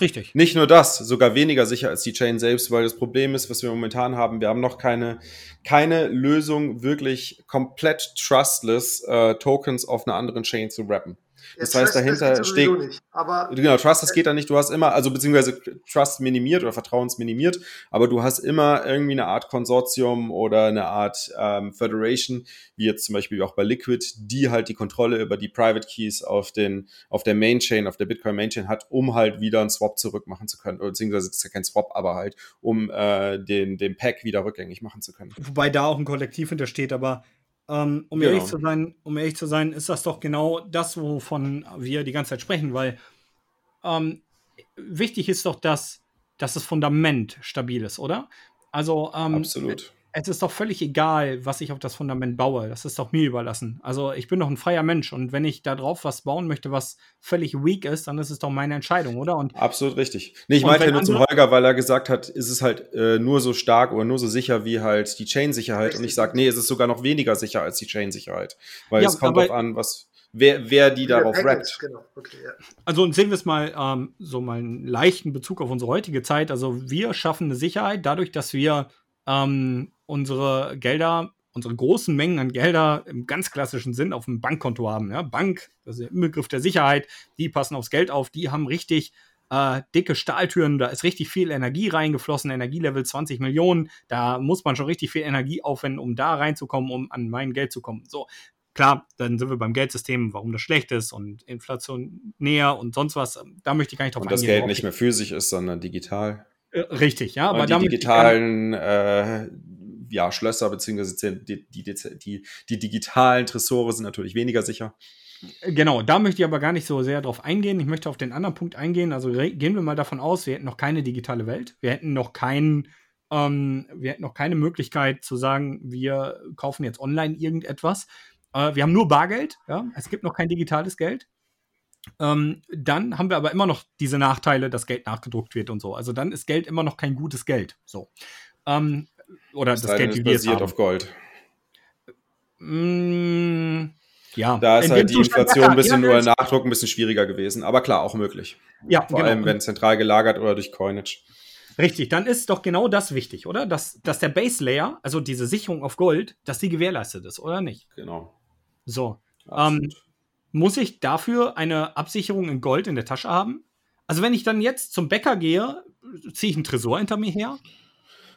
Richtig. Nicht nur das, sogar weniger sicher als die Chain selbst, weil das Problem ist, was wir momentan haben, wir haben noch keine, keine Lösung, wirklich komplett trustless äh, Tokens auf einer anderen Chain zu wrappen. Das Ja, heißt, Trust, dahinter das geht sowieso steht- Nicht. Aber Genau, Trust, das geht da nicht. Du hast immer, also beziehungsweise Trust minimiert oder Vertrauensminimiert, aber du hast immer irgendwie eine Art Konsortium oder eine Art ähm, Federation, wie jetzt zum Beispiel auch bei Liquid, die halt die Kontrolle über die Private Keys auf den, auf der Main Chain, auf der Bitcoin Main Chain hat, um halt wieder einen Swap zurückmachen zu können. Oder beziehungsweise das ist ja kein Swap, aber halt, um äh, den, den Pack wieder rückgängig machen zu können. Wobei da auch ein Kollektiv hintersteht, aber ähm, um, Genau. ehrlich zu sein, um ehrlich zu sein, ist das doch genau das, wovon wir die ganze Zeit sprechen, weil ähm, wichtig ist doch, dass, dass das Fundament stabil ist, oder? Also ähm, Absolut. Es ist doch völlig egal, was ich auf das Fundament baue. Das ist doch mir überlassen. Also ich bin doch ein freier Mensch und wenn ich da drauf was bauen möchte, was völlig weak ist, dann ist es doch meine Entscheidung, oder? Und Absolut richtig. Nee, ich meinte ja nur zum Holger, weil er gesagt hat, ist es halt äh, nur so stark oder nur so sicher wie halt die Chain-Sicherheit. Und ich sage, nee, es ist sogar noch weniger sicher als die Chain-Sicherheit. Weil Ja, es kommt drauf an, was, wer, wer die darauf Package, rappt. Genau, okay, ja. Also und sehen wir es mal ähm, so mal einen leichten Bezug auf unsere heutige Zeit. Also wir schaffen eine Sicherheit dadurch, dass wir ähm, unsere Gelder, unsere großen Mengen an Gelder im ganz klassischen Sinn auf dem Bankkonto haben. Ja? Bank, das ist der Inbegriff der Sicherheit, die passen aufs Geld auf, die haben richtig äh, dicke Stahltüren, da ist richtig viel Energie reingeflossen, Energielevel 20 Millionen, da muss man schon richtig viel Energie aufwenden, um da reinzukommen, um an mein Geld zu kommen. So, klar, dann sind wir beim Geldsystem, warum das schlecht ist und inflationär und sonst was. Da möchte ich gar nicht drauf Und das eingehen. Geld Worauf nicht mehr physisch ist, sondern digital. äh, Richtig, ja, aber Und die damit digitalen äh, ja, Schlösser beziehungsweise die, die, die, die, digitalen Tresore sind natürlich weniger sicher. Genau, da möchte ich aber gar nicht so sehr drauf eingehen. Ich möchte auf den anderen Punkt eingehen. Also gehen wir mal davon aus, wir hätten noch keine digitale Welt. Wir hätten noch keinen, ähm, wir hätten noch keine Möglichkeit zu sagen, wir kaufen jetzt online irgendetwas. Äh, wir haben nur Bargeld, ja. Es gibt noch kein digitales Geld. Ähm, dann haben wir aber immer noch diese Nachteile, dass Geld nachgedruckt wird und so. Also dann ist Geld immer noch kein gutes Geld. So. Ähm, oder das Geld, wie wir es basiert auf Gold. Mm, ja. Da ist In halt die Inflation ein bisschen nur ja, Nachdruck ein bisschen schwieriger gewesen. Aber klar, auch möglich. Ja, Vor genau. allem, wenn zentral gelagert oder durch Coinage. Richtig, dann ist doch genau das wichtig, oder? Dass, dass der Base Layer, also diese Sicherung auf Gold, dass die gewährleistet ist, oder nicht? Genau. So. Absolut. Muss ich dafür eine Absicherung in Gold in der Tasche haben? Also, wenn ich dann jetzt zum Bäcker gehe, ziehe ich einen Tresor hinter mir her?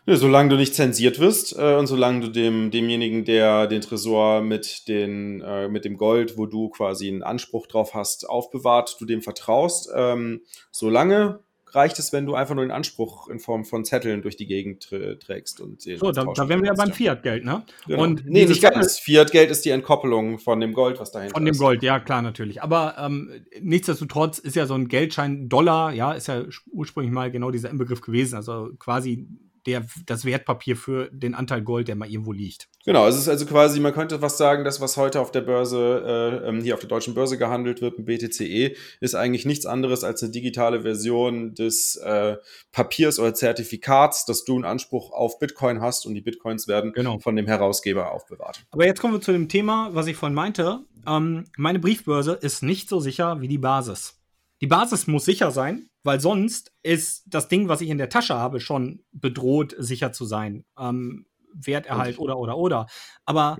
Ja, solange du nicht zensiert wirst äh, und solange du dem, demjenigen, der den Tresor mit, den, äh, mit dem Gold, wo du quasi einen Anspruch drauf hast, aufbewahrt, du dem vertraust, ähm, solange reicht es, wenn du einfach nur den Anspruch in Form von Zetteln durch die Gegend trägst. Und so, da, da wären wir ja beim Fiat-Geld, ne? Genau. Und nee, nicht ganz. Fiat-Geld ist die Entkoppelung von dem Gold, was dahinter ist. Von dem ist. Gold, ja, klar, natürlich. Aber ähm, nichtsdestotrotz ist ja so ein Geldschein Dollar, ja, ist ja ursprünglich mal genau dieser Inbegriff gewesen. Also quasi der, das Wertpapier für den Anteil Gold, der mal irgendwo liegt. Genau, es ist also quasi, man könnte was sagen, das, was heute auf der Börse, äh, ähm, hier auf der deutschen Börse gehandelt wird, ein BTCE, ist eigentlich nichts anderes als eine digitale Version des äh, Papiers oder Zertifikats, dass du einen Anspruch auf Bitcoin hast und die Bitcoins werden genau. von dem Herausgeber aufbewahrt. Aber jetzt kommen wir zu dem Thema, was ich vorhin meinte. Ähm, meine Briefbörse ist nicht so sicher wie die Basis. Die Basis muss sicher sein, weil sonst ist das Ding, was ich in der Tasche habe, schon bedroht, sicher zu sein. Ähm, Werterhalt oder, oder, oder. Aber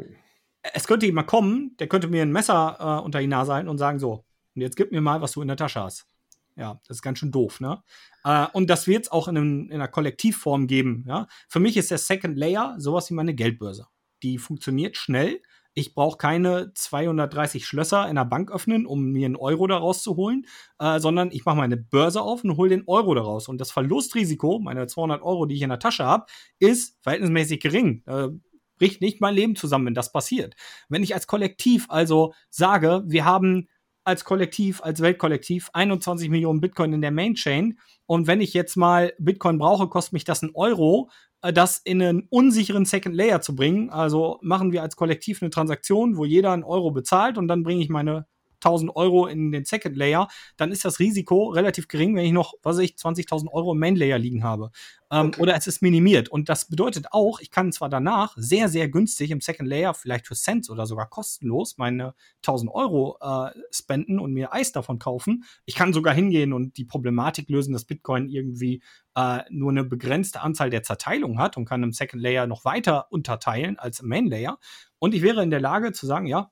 es könnte jemand kommen, der könnte mir ein Messer äh, unter die Nase halten und sagen: So, und jetzt gib mir mal, was du in der Tasche hast. Ja, das ist ganz schön doof, ne? Äh, und das wird es auch in, einem, in, einer Kollektivform geben. Ja? Für mich ist der Second Layer sowas wie meine Geldbörse. Die funktioniert schnell ich brauche keine 230 Schlösser in der Bank öffnen, um mir einen Euro daraus zu holen, äh, sondern ich mache meine Börse auf und hole den Euro daraus. Und das Verlustrisiko, meine 200 Euro, die ich in der Tasche habe, ist verhältnismäßig gering. Äh, bricht nicht mein Leben zusammen, wenn das passiert. Wenn ich als Kollektiv also sage, wir haben als Kollektiv, als Weltkollektiv 21 Millionen Bitcoin in der Main Chain und wenn ich jetzt mal Bitcoin brauche, kostet mich das ein Euro, das in einen unsicheren Second Layer zu bringen. Also machen wir als Kollektiv eine Transaktion, wo jeder einen Euro bezahlt und dann bringe ich meine 1000 Euro in den Second Layer, dann ist das Risiko relativ gering, wenn ich noch, was weiß ich, 20.000 Euro im Main Layer liegen habe. Ähm, okay. Oder es ist minimiert. Und das bedeutet auch, ich kann zwar danach sehr, sehr günstig im Second Layer, vielleicht für Cents oder sogar kostenlos, meine 1000 Euro äh, spenden und mir Eis davon kaufen. Ich kann sogar hingehen und die Problematik lösen, dass Bitcoin irgendwie äh, nur eine begrenzte Anzahl der Zerteilungen hat und kann im Second Layer noch weiter unterteilen als im Main Layer. Und ich wäre in der Lage zu sagen, ja,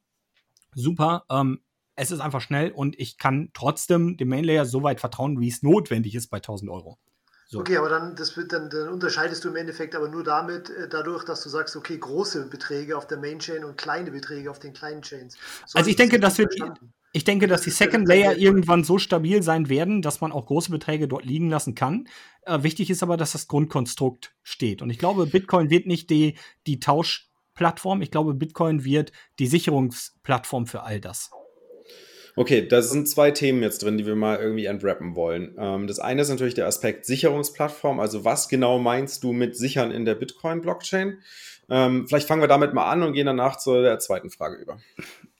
super, ähm, es ist einfach schnell und ich kann trotzdem dem Main Layer so weit vertrauen, wie es notwendig ist bei 1000 Euro. So. Okay, aber dann, das wird, dann, dann, unterscheidest du im Endeffekt aber nur damit, äh, dadurch, dass du sagst, okay, große Beträge auf der Main Chain und kleine Beträge auf den kleinen Chains. So also ich denke, dass wir, ich denke, dass die Second Layer irgendwann so stabil sein werden, dass man auch große Beträge dort liegen lassen kann. Äh, wichtig ist aber, dass das Grundkonstrukt steht. Und ich glaube, Bitcoin wird nicht die, die Tauschplattform. Ich glaube, Bitcoin wird die Sicherungsplattform für all das. Okay, da sind zwei Themen jetzt drin, die wir mal irgendwie entrappen wollen. Ähm, das eine ist natürlich der Aspekt Sicherungsplattform. Also was genau meinst du mit Sichern in der Bitcoin-Blockchain? Ähm, vielleicht fangen wir damit mal an und gehen danach zu der zweiten Frage über.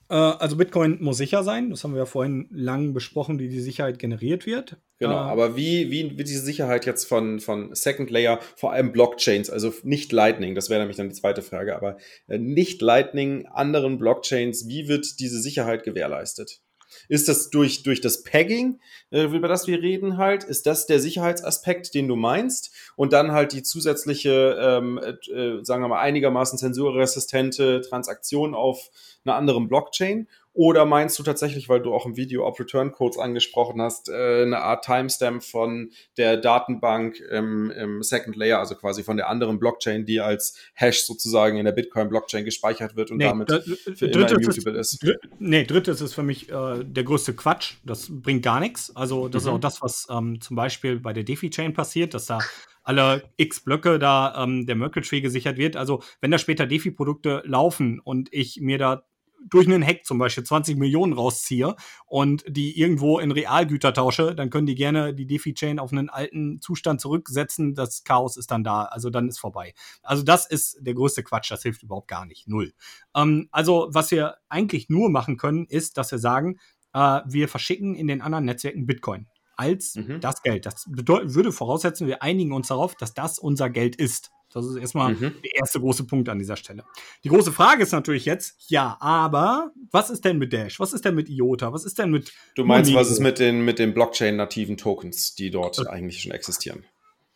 Äh, also Bitcoin muss sicher sein. Das haben wir ja vorhin lang besprochen, wie die Sicherheit generiert wird. Genau, äh, aber wie, wie wird diese Sicherheit jetzt von, von Second Layer, vor allem Blockchains, also nicht Lightning, das wäre nämlich dann die zweite Frage, aber äh, nicht Lightning, anderen Blockchains, wie wird diese Sicherheit gewährleistet? Ist das durch, durch das Pegging, äh, über das wir reden halt, ist das der Sicherheitsaspekt, den du meinst? Und dann halt die zusätzliche, ähm, äh, sagen wir mal, einigermaßen zensurresistente Transaktion auf einer anderen Blockchain? Oder meinst du tatsächlich, weil du auch im Video Op Return Codes angesprochen hast, äh, eine Art Timestamp von der Datenbank im, im, Second Layer, also quasi von der anderen Blockchain, die als Hash sozusagen in der Bitcoin Blockchain gespeichert wird und nee, damit für immer immutable ist? ist. nee, drittes ist für mich äh, der größte Quatsch. Das bringt gar nichts. Also das mhm. ist auch das, was ähm, zum Beispiel bei der DeFi-Chain passiert, dass da alle x Blöcke da ähm, der Merkle-Tree gesichert wird. Also wenn da später DeFi-Produkte laufen und ich mir da durch einen Hack zum Beispiel 20 Millionen rausziehe und die irgendwo in Realgüter tausche, dann können die gerne die DeFi-Chain auf einen alten Zustand zurücksetzen. Das Chaos ist dann da. Also dann ist vorbei. Also das ist der größte Quatsch. Das hilft überhaupt gar nicht. Null. Ähm, also was wir eigentlich nur machen können, ist, dass wir sagen, äh, wir verschicken in den anderen Netzwerken Bitcoin als mhm. das Geld. Das würde voraussetzen, wir einigen uns darauf, dass das unser Geld ist. Das ist erstmal mhm. der erste große Punkt an dieser Stelle. Die große Frage ist natürlich jetzt, ja, aber was ist denn mit Dash? Was ist denn mit IOTA? Was ist denn mit. Du meinst, Monero? was ist mit den, mit den Blockchain-nativen Tokens, die dort okay. eigentlich schon existieren?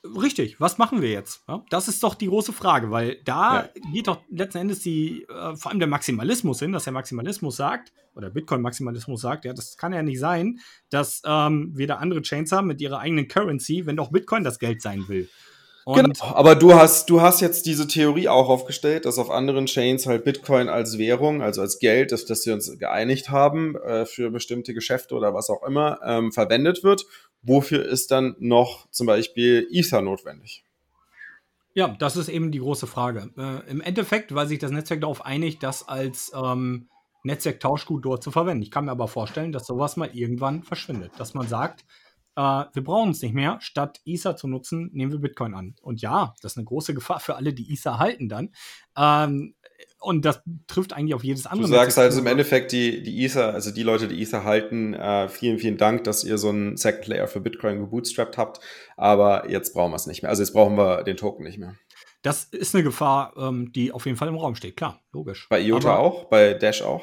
Richtig, was machen wir jetzt? Ja, das ist doch die große Frage, weil da ja. geht doch letzten Endes die, äh, vor allem der Maximalismus hin, dass der Maximalismus sagt, oder Bitcoin-Maximalismus sagt, ja, das kann ja nicht sein, dass ähm, wir da andere Chains haben mit ihrer eigenen Currency, wenn doch Bitcoin das Geld sein will. Und genau, aber du hast, du hast jetzt diese Theorie auch aufgestellt, dass auf anderen Chains halt Bitcoin als Währung, also als Geld, dass, dass wir uns geeinigt haben äh, für bestimmte Geschäfte oder was auch immer, ähm, verwendet wird. Wofür ist dann noch zum Beispiel Ether notwendig? Ja, das ist eben die große Frage. Äh, Im Endeffekt, weil sich das Netzwerk darauf einigt, das als ähm, Netzwerktauschgut dort zu verwenden. Ich kann mir aber vorstellen, dass sowas mal irgendwann verschwindet. Dass man sagt, äh, wir brauchen es nicht mehr. Statt Ether zu nutzen, nehmen wir Bitcoin an. Und ja, das ist eine große Gefahr für alle, die Ether halten dann. Ähm, und das trifft eigentlich auf jedes andere. Du sagst also im Endeffekt, die, die Ether, also die Leute, die Ether halten, äh, vielen, vielen Dank, dass ihr so einen Second Layer für Bitcoin gebootstrapped habt. Aber jetzt brauchen wir es nicht mehr. Also jetzt brauchen wir den Token nicht mehr. Das ist eine Gefahr, ähm, die auf jeden Fall im Raum steht, klar, logisch. Bei IOTA Aber, auch? Bei Dash auch?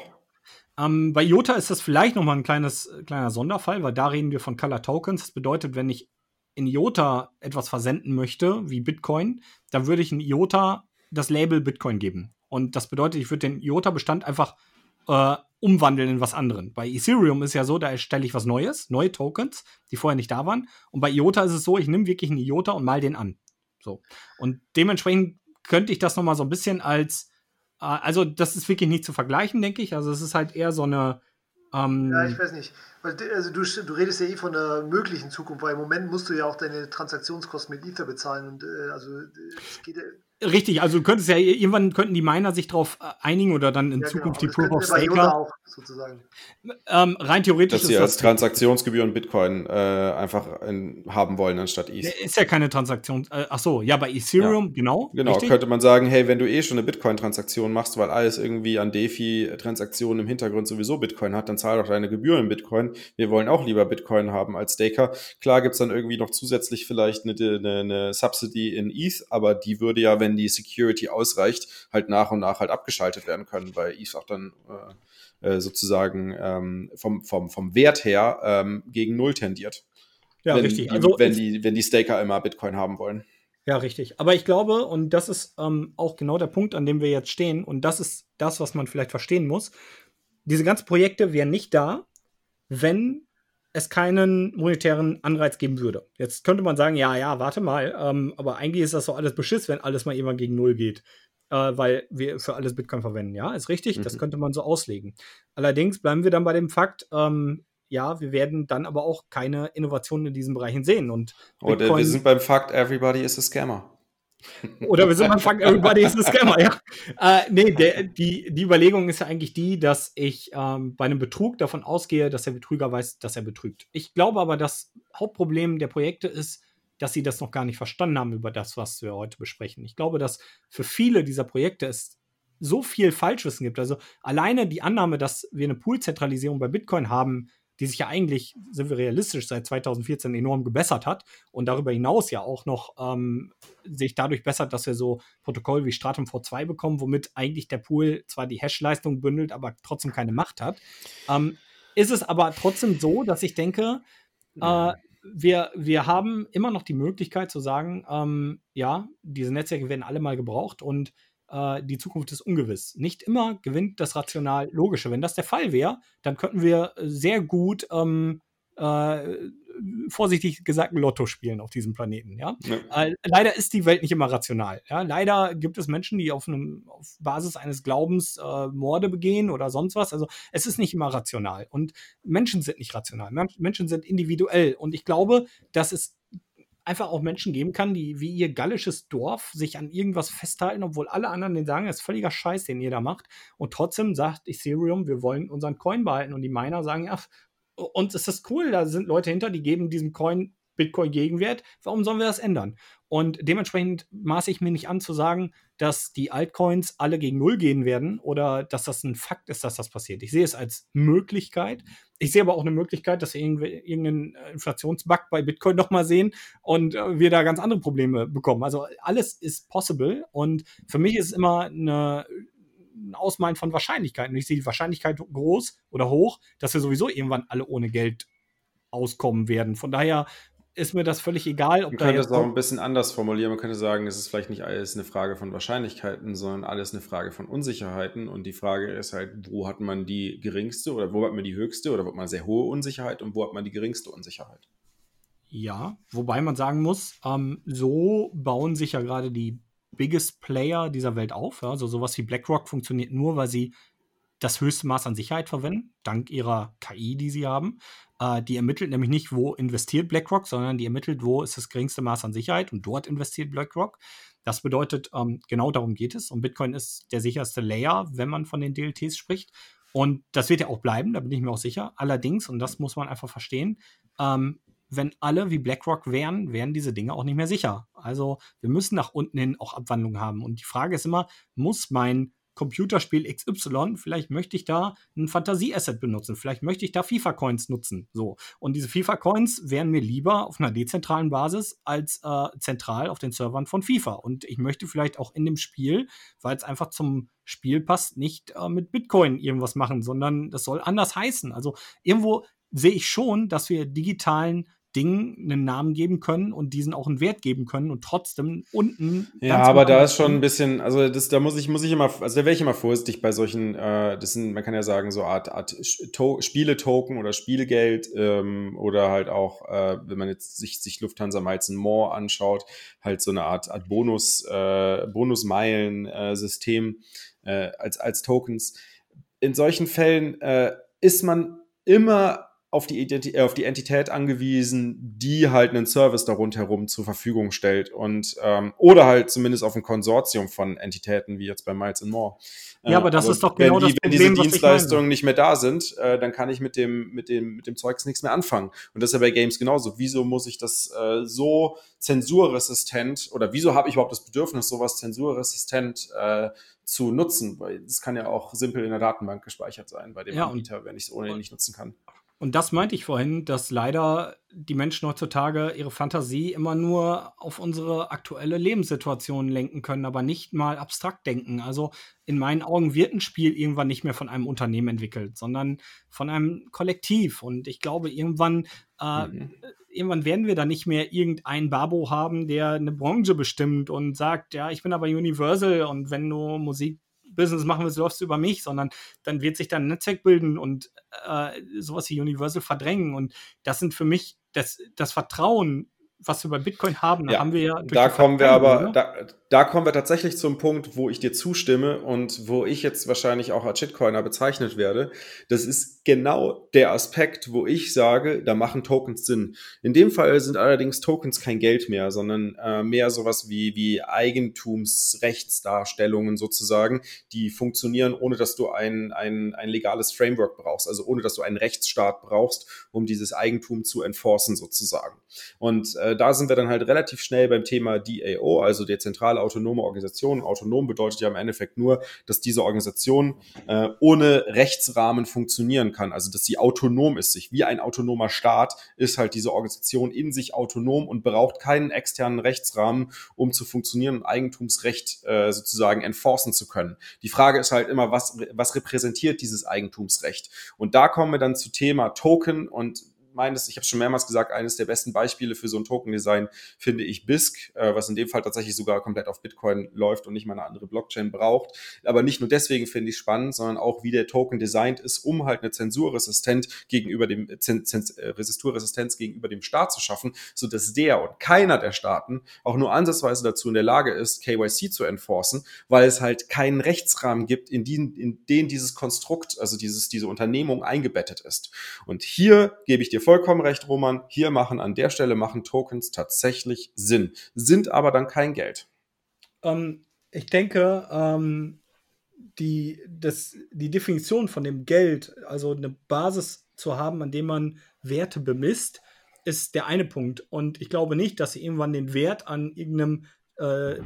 Ähm, bei IOTA ist das vielleicht nochmal ein kleines, kleiner Sonderfall, weil da reden wir von Color Tokens. Das bedeutet, wenn ich in IOTA etwas versenden möchte, wie Bitcoin, dann würde ich in IOTA das Label Bitcoin geben. Und das bedeutet, ich würde den IOTA-Bestand einfach äh, umwandeln in was anderen. Bei Ethereum ist ja so, da erstelle ich was Neues, neue Tokens, die vorher nicht da waren. Und bei IOTA ist es so, ich nehme wirklich einen IOTA und mal den an. So. Und dementsprechend könnte ich das nochmal so ein bisschen als also, das ist wirklich nicht zu vergleichen, denke ich. Also, es ist halt eher so eine. Ähm ja, ich weiß nicht. Also du, du redest ja eh von der möglichen Zukunft, weil im Moment musst du ja auch deine Transaktionskosten mit Ether bezahlen und äh, also es geht ja Richtig, also du könntest ja irgendwann könnten die Miner sich darauf äh, einigen oder dann in ja, Zukunft genau. die Proof of Staker auch sozusagen. Ähm, rein theoretisch dass sie als Transaktionsgebühren Bitcoin äh, einfach in, haben wollen anstatt ETH. Ist ja keine Transaktion. Äh, ach so, ja bei Ethereum ja. genau. Genau richtig? könnte man sagen, hey, wenn du eh schon eine Bitcoin-Transaktion machst, weil alles irgendwie an DeFi-Transaktionen im Hintergrund sowieso Bitcoin hat, dann zahl doch deine Gebühren in Bitcoin. Wir wollen auch lieber Bitcoin haben als Staker. Klar gibt's dann irgendwie noch zusätzlich vielleicht eine, eine, eine Subsidy in ETH, aber die würde ja, wenn wenn die Security ausreicht, halt nach und nach halt abgeschaltet werden können, weil ETH auch dann äh, äh, sozusagen ähm, vom, vom, vom Wert her ähm, gegen Null tendiert. Ja, wenn richtig. Also, wenn, die, wenn die Staker immer Bitcoin haben wollen. Ja, richtig. Aber ich glaube, und das ist ähm, auch genau der Punkt, an dem wir jetzt stehen, und das ist das, was man vielleicht verstehen muss. Diese ganzen Projekte wären nicht da, wenn es keinen monetären Anreiz geben würde. Jetzt könnte man sagen, ja, ja, warte mal, ähm, aber eigentlich ist das so alles Beschiss, wenn alles mal irgendwann gegen Null geht, äh, weil wir für alles Bitcoin verwenden. Ja, ist richtig, mhm. das könnte man so auslegen. Allerdings bleiben wir dann bei dem Fakt, ähm, ja, wir werden dann aber auch keine Innovationen in diesen Bereichen sehen. Und Oder wir sind beim Fakt, everybody is a scammer. Oder wir sind am Anfang, everybody is a scammer, ja. Äh, nee, der, die, die Überlegung ist ja eigentlich die, dass ich ähm, bei einem Betrug davon ausgehe, dass der Betrüger weiß, dass er betrügt. Ich glaube aber, das Hauptproblem der Projekte ist, dass sie das noch gar nicht verstanden haben über das, was wir heute besprechen. Ich glaube, dass für viele dieser Projekte es so viel Falschwissen gibt. Also alleine die Annahme, dass wir eine Poolzentralisierung bei Bitcoin haben, die sich ja eigentlich, sind wir realistisch, seit 2014 enorm gebessert hat und darüber hinaus ja auch noch ähm, sich dadurch bessert, dass wir so Protokoll wie Stratum V2 bekommen, womit eigentlich der Pool zwar die Hash-Leistung bündelt, aber trotzdem keine Macht hat. Ähm, ist es aber trotzdem so, dass ich denke, äh, wir, wir haben immer noch die Möglichkeit zu sagen, ähm, ja, diese Netzwerke werden alle mal gebraucht und äh, die Zukunft ist ungewiss. Nicht immer gewinnt das rational Logische. Wenn das der Fall wäre, dann könnten wir sehr gut ähm, äh, vorsichtig gesagt Lotto spielen auf diesem Planeten. Ja? ja. Äh, leider ist die Welt nicht immer rational. Ja? Leider gibt es Menschen, die auf, einem, auf Basis eines Glaubens äh, Morde begehen oder sonst was. Also es ist nicht immer rational. Und Menschen sind nicht rational. Menschen sind individuell. Und ich glaube, dass es einfach auch Menschen geben kann, die wie ihr gallisches Dorf sich an irgendwas festhalten, obwohl alle anderen den sagen, das ist völliger Scheiß, den ihr da macht. Und trotzdem sagt Ethereum, wir wollen unseren Coin behalten. Und die Miner sagen, ja, uns ist das cool, da sind Leute hinter, die geben diesem Coin Bitcoin Gegenwert. Warum sollen wir das ändern? Und dementsprechend maße ich mir nicht an zu sagen, dass die Altcoins alle gegen Null gehen werden oder dass das ein Fakt ist, dass das passiert. Ich sehe es als Möglichkeit. Ich sehe aber auch eine Möglichkeit, dass wir irgendeinen Inflationsbug bei Bitcoin nochmal sehen und äh, wir da ganz andere Probleme bekommen. Also alles ist possible und für mich ist es immer eine ein Ausmalen von Wahrscheinlichkeiten. Ich sehe die Wahrscheinlichkeit groß oder hoch, dass wir sowieso irgendwann alle ohne Geld auskommen werden. Von daher ist mir das völlig egal. Ob man könnte es auch ein bisschen anders formulieren. Man könnte sagen, es ist vielleicht nicht alles eine Frage von Wahrscheinlichkeiten, sondern alles eine Frage von Unsicherheiten. Und die Frage ist halt, wo hat man die geringste oder wo hat man die höchste oder wo hat man sehr hohe Unsicherheit und wo hat man die geringste Unsicherheit? Ja, wobei man sagen muss, ähm, so bauen sich ja gerade die Biggest Player dieser Welt auf. Also sowas wie BlackRock funktioniert nur, weil sie das höchste Maß an Sicherheit verwenden, dank ihrer KI, die sie haben. Äh, die ermittelt nämlich nicht, wo investiert BlackRock, sondern die ermittelt, wo ist das geringste Maß an Sicherheit und dort investiert BlackRock. Das bedeutet, ähm, genau darum geht es. Und Bitcoin ist der sicherste Layer, wenn man von den DLTs spricht. Und das wird ja auch bleiben, da bin ich mir auch sicher. Allerdings, und das muss man einfach verstehen, ähm, wenn alle wie BlackRock wären, wären diese Dinge auch nicht mehr sicher. Also wir müssen nach unten hin auch Abwandlungen haben. Und die Frage ist immer, muss mein Computerspiel XY, vielleicht möchte ich da ein Fantasieasset benutzen, vielleicht möchte ich da FIFA-Coins nutzen. So. Und diese FIFA-Coins wären mir lieber auf einer dezentralen Basis als äh, zentral auf den Servern von FIFA. Und ich möchte vielleicht auch in dem Spiel, weil es einfach zum Spiel passt, nicht äh, mit Bitcoin irgendwas machen, sondern das soll anders heißen. Also irgendwo sehe ich schon, dass wir digitalen Dingen einen Namen geben können und diesen auch einen Wert geben können und trotzdem unten. Ja, aber da ist schon ein bisschen, also das, da muss ich, muss ich immer, also da wäre ich immer vorsichtig bei solchen, äh, das sind, man kann ja sagen, so Art, Art to Spiele-Token oder Spielegeld ähm, oder halt auch, äh, wenn man jetzt sich, sich Lufthansa Miles More anschaut, halt so eine Art, Art Bonus, äh, Bonus-Meilen-System äh, äh, als, als Tokens. In solchen Fällen äh, ist man immer auf die, Identi äh, auf die Entität angewiesen, die halt einen Service darunter zur Verfügung stellt und ähm, oder halt zumindest auf ein Konsortium von Entitäten wie jetzt bei Miles More. Ja, aber das aber ist doch genau wenn die, das Problem, Wenn diese Dienstleistungen nicht mehr da sind, äh, dann kann ich mit dem mit dem mit dem Zeugs nichts mehr anfangen. Und das ist ja bei Games genauso. Wieso muss ich das äh, so zensurresistent oder wieso habe ich überhaupt das Bedürfnis, sowas zensurresistent äh, zu nutzen? Weil es kann ja auch simpel in der Datenbank gespeichert sein bei dem ja, Anbieter, wenn ich es ohnehin nicht nutzen kann. Und das meinte ich vorhin, dass leider die Menschen heutzutage ihre Fantasie immer nur auf unsere aktuelle Lebenssituation lenken können, aber nicht mal abstrakt denken. Also in meinen Augen wird ein Spiel irgendwann nicht mehr von einem Unternehmen entwickelt, sondern von einem Kollektiv. Und ich glaube, irgendwann, äh, mhm. irgendwann werden wir da nicht mehr irgendein Babo haben, der eine Branche bestimmt und sagt, ja, ich bin aber Universal und wenn du Musik Business machen willst, läufst du über mich, sondern dann wird sich dann ein Netzwerk bilden und äh, sowas wie Universal verdrängen. Und das sind für mich das, das Vertrauen was wir bei Bitcoin haben, da ja, haben wir ja. Da kommen wir aber, da, da, kommen wir tatsächlich zum Punkt, wo ich dir zustimme und wo ich jetzt wahrscheinlich auch als Shitcoiner bezeichnet werde. Das ist genau der Aspekt, wo ich sage, da machen Tokens Sinn. In dem Fall sind allerdings Tokens kein Geld mehr, sondern äh, mehr sowas wie, wie Eigentumsrechtsdarstellungen sozusagen, die funktionieren, ohne dass du ein, ein, ein legales Framework brauchst, also ohne dass du einen Rechtsstaat brauchst, um dieses Eigentum zu enforcen sozusagen. Und äh, da sind wir dann halt relativ schnell beim Thema DAO, also der zentrale autonome Organisation. Autonom bedeutet ja im Endeffekt nur, dass diese Organisation äh, ohne Rechtsrahmen funktionieren kann. Also dass sie autonom ist, sich wie ein autonomer Staat ist halt diese Organisation in sich autonom und braucht keinen externen Rechtsrahmen, um zu funktionieren und Eigentumsrecht äh, sozusagen enforcen zu können. Die Frage ist halt immer, was, was repräsentiert dieses Eigentumsrecht? Und da kommen wir dann zu Thema Token und meines, ich habe schon mehrmals gesagt, eines der besten Beispiele für so ein Token-Design finde ich BISC, äh, was in dem Fall tatsächlich sogar komplett auf Bitcoin läuft und nicht mal eine andere Blockchain braucht. Aber nicht nur deswegen finde ich spannend, sondern auch wie der Token designt ist, um halt eine Zensurresistent gegenüber dem äh, Resisturresistenz gegenüber dem Staat zu schaffen, so dass der und keiner der Staaten auch nur ansatzweise dazu in der Lage ist, KYC zu enforcen, weil es halt keinen Rechtsrahmen gibt, in den, in den dieses Konstrukt, also dieses, diese Unternehmung eingebettet ist. Und hier gebe ich dir vollkommen recht, Roman. Hier machen an der Stelle machen Tokens tatsächlich Sinn, sind aber dann kein Geld. Ähm, ich denke, ähm, die, das, die Definition von dem Geld, also eine Basis zu haben, an dem man Werte bemisst, ist der eine Punkt. Und ich glaube nicht, dass sie irgendwann den Wert an irgendeinem äh,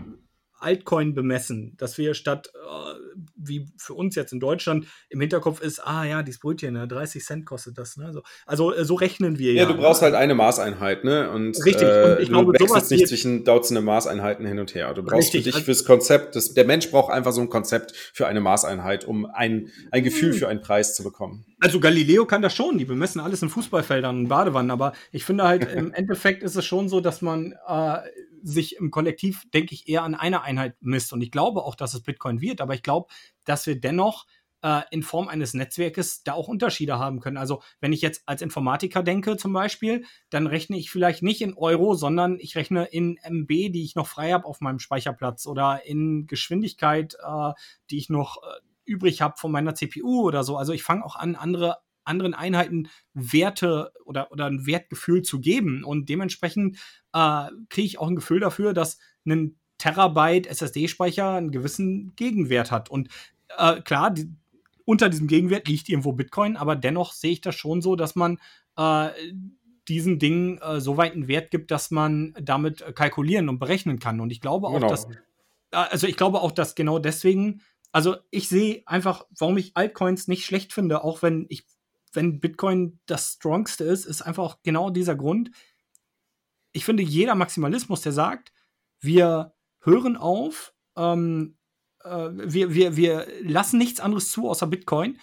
Altcoin bemessen, dass wir statt, äh, wie für uns jetzt in Deutschland, im Hinterkopf ist, ah ja, dieses Brötchen, ne, 30 Cent kostet das. Ne? So, also äh, so rechnen wir ja. Ja, du brauchst halt eine Maßeinheit, ne? Und, Richtig, äh, und ich glaube, du wechselst nicht zwischen Dutzende Maßeinheiten hin und her. Du brauchst Richtig, für dich also fürs Konzept, das, der Mensch braucht einfach so ein Konzept für eine Maßeinheit, um ein, ein Gefühl hm. für einen Preis zu bekommen. Also Galileo kann das schon, die bemessen alles in Fußballfeldern und Badewannen, aber ich finde halt, im Endeffekt ist es schon so, dass man äh, sich im Kollektiv, denke ich, eher an einer Einheit misst. Und ich glaube auch, dass es Bitcoin wird, aber ich glaube, dass wir dennoch äh, in Form eines Netzwerkes da auch Unterschiede haben können. Also wenn ich jetzt als Informatiker denke zum Beispiel, dann rechne ich vielleicht nicht in Euro, sondern ich rechne in MB, die ich noch frei habe auf meinem Speicherplatz oder in Geschwindigkeit, äh, die ich noch äh, übrig habe von meiner CPU oder so. Also ich fange auch an, andere anderen Einheiten Werte oder, oder ein Wertgefühl zu geben. Und dementsprechend äh, kriege ich auch ein Gefühl dafür, dass ein Terabyte SSD-Speicher einen gewissen Gegenwert hat. Und äh, klar, die, unter diesem Gegenwert liegt irgendwo Bitcoin, aber dennoch sehe ich das schon so, dass man äh, diesen Dingen äh, so weit einen Wert gibt, dass man damit kalkulieren und berechnen kann. Und ich glaube auch, genau. dass, äh, also ich glaube auch, dass genau deswegen, also ich sehe einfach, warum ich Altcoins nicht schlecht finde, auch wenn ich, wenn Bitcoin das strongste ist, ist einfach auch genau dieser Grund. Ich finde, jeder Maximalismus, der sagt, wir hören auf, ähm, äh, wir, wir, wir lassen nichts anderes zu außer Bitcoin.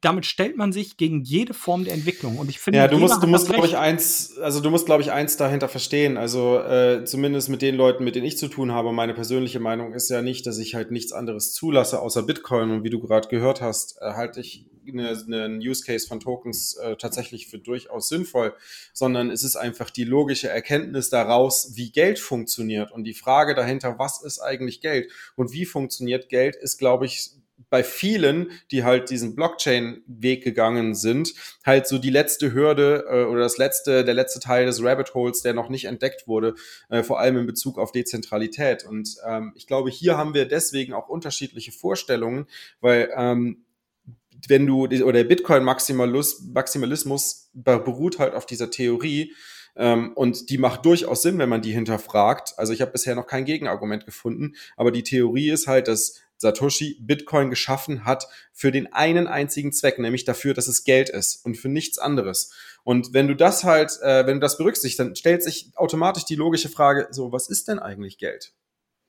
Damit stellt man sich gegen jede Form der Entwicklung. Und ich finde, ja, du musst, du musst, glaube ich, eins, also du musst, glaube ich, eins dahinter verstehen. Also äh, zumindest mit den Leuten, mit denen ich zu tun habe. Meine persönliche Meinung ist ja nicht, dass ich halt nichts anderes zulasse außer Bitcoin. Und wie du gerade gehört hast, äh, halte ich einen Use Case von Tokens äh, tatsächlich für durchaus sinnvoll, sondern es ist einfach die logische Erkenntnis daraus, wie Geld funktioniert und die Frage dahinter, was ist eigentlich Geld und wie funktioniert Geld, ist, glaube ich, bei vielen, die halt diesen Blockchain-Weg gegangen sind, halt so die letzte Hürde äh, oder das letzte, der letzte Teil des Rabbit Holes, der noch nicht entdeckt wurde, äh, vor allem in Bezug auf Dezentralität. Und ähm, ich glaube, hier haben wir deswegen auch unterschiedliche Vorstellungen, weil ähm, wenn du, oder der Bitcoin-Maximalismus beruht halt auf dieser Theorie, ähm, und die macht durchaus Sinn, wenn man die hinterfragt. Also ich habe bisher noch kein Gegenargument gefunden, aber die Theorie ist halt, dass Satoshi Bitcoin geschaffen hat für den einen einzigen Zweck, nämlich dafür, dass es Geld ist und für nichts anderes. Und wenn du das halt, äh, wenn du das berücksichtigst, dann stellt sich automatisch die logische Frage, so, was ist denn eigentlich Geld?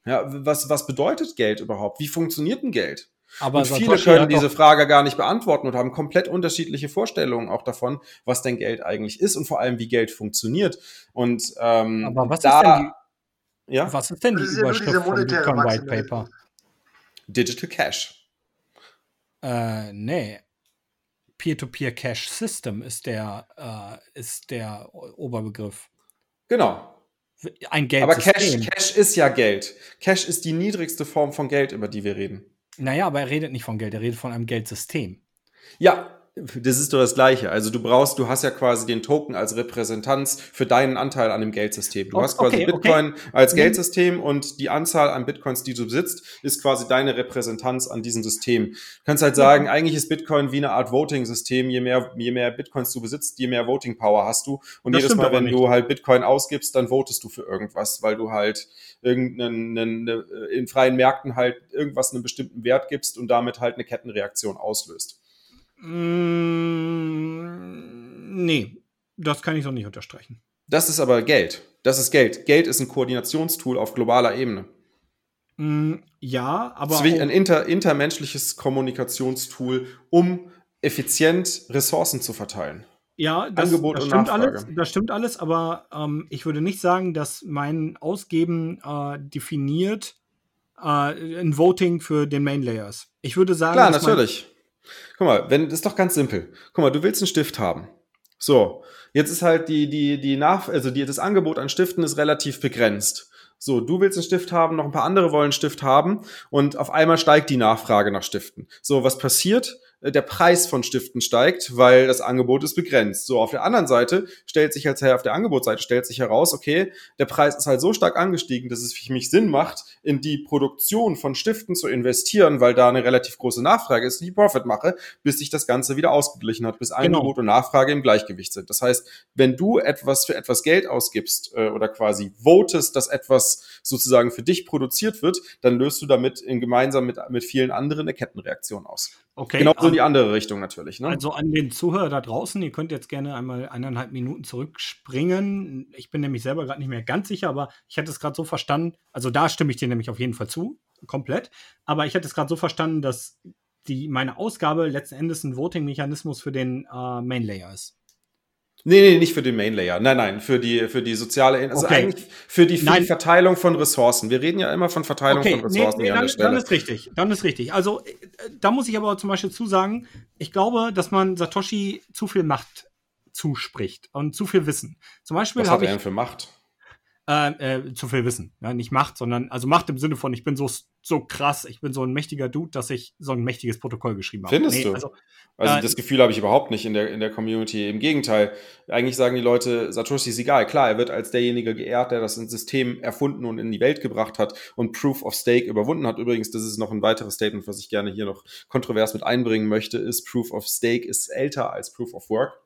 Ja, was, was bedeutet Geld überhaupt? Wie funktioniert ein Geld? Aber und viele können diese Frage gar nicht beantworten und haben komplett unterschiedliche Vorstellungen auch davon, was denn Geld eigentlich ist und vor allem, wie Geld funktioniert. Und ähm, Aber was da, ist denn die, ja? was ist denn die Überschrift ja vom Bitcoin White Paper? Digital Cash. Äh, nee. Peer-to-Peer -Peer Cash System ist der, äh, ist der Oberbegriff. Genau. Ein Geld. Aber Cash, Cash ist ja Geld. Cash ist die niedrigste Form von Geld, über die wir reden. Naja, aber er redet nicht von Geld, er redet von einem Geldsystem. Ja, das ist doch das Gleiche. Also du brauchst, du hast ja quasi den Token als Repräsentanz für deinen Anteil an dem Geldsystem. Du hast quasi okay, Bitcoin okay. als mhm. Geldsystem und die Anzahl an Bitcoins, die du besitzt, ist quasi deine Repräsentanz an diesem System. Du kannst halt sagen, eigentlich ist Bitcoin wie eine Art Voting-System. Je mehr, je mehr Bitcoins du besitzt, je mehr Voting Power hast du. Und das jedes Mal, wenn nicht. du halt Bitcoin ausgibst, dann votest du für irgendwas, weil du halt irgendeinen eine, in freien Märkten halt irgendwas einen bestimmten Wert gibst und damit halt eine Kettenreaktion auslöst. Mm, nee, das kann ich so nicht unterstreichen. Das ist aber Geld. Das ist Geld. Geld ist ein Koordinationstool auf globaler Ebene. Mm, ja, aber. Ist ein inter, intermenschliches Kommunikationstool, um effizient Ressourcen zu verteilen. Ja, das, Angebot das stimmt alles. Das stimmt alles, aber ähm, ich würde nicht sagen, dass mein Ausgeben äh, definiert äh, ein Voting für den Main Layers. Ich würde sagen, klar, natürlich. Guck mal, wenn, das ist doch ganz simpel. Guck mal, du willst einen Stift haben. So, jetzt ist halt die, die, die Nach, also die, das Angebot an Stiften ist relativ begrenzt. So, du willst einen Stift haben, noch ein paar andere wollen einen Stift haben und auf einmal steigt die Nachfrage nach Stiften. So, was passiert? Äh, der Preis von Stiften steigt, weil das Angebot ist begrenzt. So, auf der anderen Seite stellt sich als auf der Angebotsseite stellt sich heraus, okay, der Preis ist halt so stark angestiegen, dass es für mich Sinn macht, in die Produktion von Stiften zu investieren, weil da eine relativ große Nachfrage ist, die ich Profit mache, bis sich das Ganze wieder ausgeglichen hat, bis genau. Angebot und Nachfrage im Gleichgewicht sind. Das heißt, wenn du etwas für etwas Geld ausgibst äh, oder quasi votest, dass etwas sozusagen für dich produziert wird, dann löst du damit in gemeinsam mit, mit vielen anderen eine Kettenreaktion aus. Okay. Genau so in die andere Richtung natürlich. Ne? Also an den Zuhörer da draußen, ihr könnt jetzt gerne einmal eineinhalb Minuten zurückspringen. Ich bin nämlich selber gerade nicht mehr ganz sicher, aber ich hatte es gerade so verstanden, also da stimme ich dir nämlich auf jeden Fall zu, komplett. Aber ich hatte es gerade so verstanden, dass die, meine Ausgabe letzten Endes ein Voting-Mechanismus für den äh, Main-Layer ist. Nee, nee, nicht für den Main Layer. Nein, nein, für die, für die soziale, also okay. eigentlich für die, für die Verteilung von Ressourcen. Wir reden ja immer von Verteilung okay. von Ressourcen nee, nee, dann, an der Stelle. Dann ist richtig, dann ist richtig. Also, äh, da muss ich aber zum Beispiel zusagen, ich glaube, dass man Satoshi zu viel Macht zuspricht und zu viel Wissen. Zum Beispiel Was hat er denn für Macht? Äh, äh, zu viel Wissen. Ja, nicht Macht, sondern, also Macht im Sinne von, ich bin so, so krass, ich bin so ein mächtiger Dude, dass ich so ein mächtiges Protokoll geschrieben habe. Findest nee, du? Also, also äh, das Gefühl habe ich überhaupt nicht in der, in der Community. Im Gegenteil, eigentlich sagen die Leute, Satoshi ist egal. Klar, er wird als derjenige geehrt, der das System erfunden und in die Welt gebracht hat und Proof of Stake überwunden hat. Übrigens, das ist noch ein weiteres Statement, was ich gerne hier noch kontrovers mit einbringen möchte, ist Proof of Stake ist älter als Proof of Work.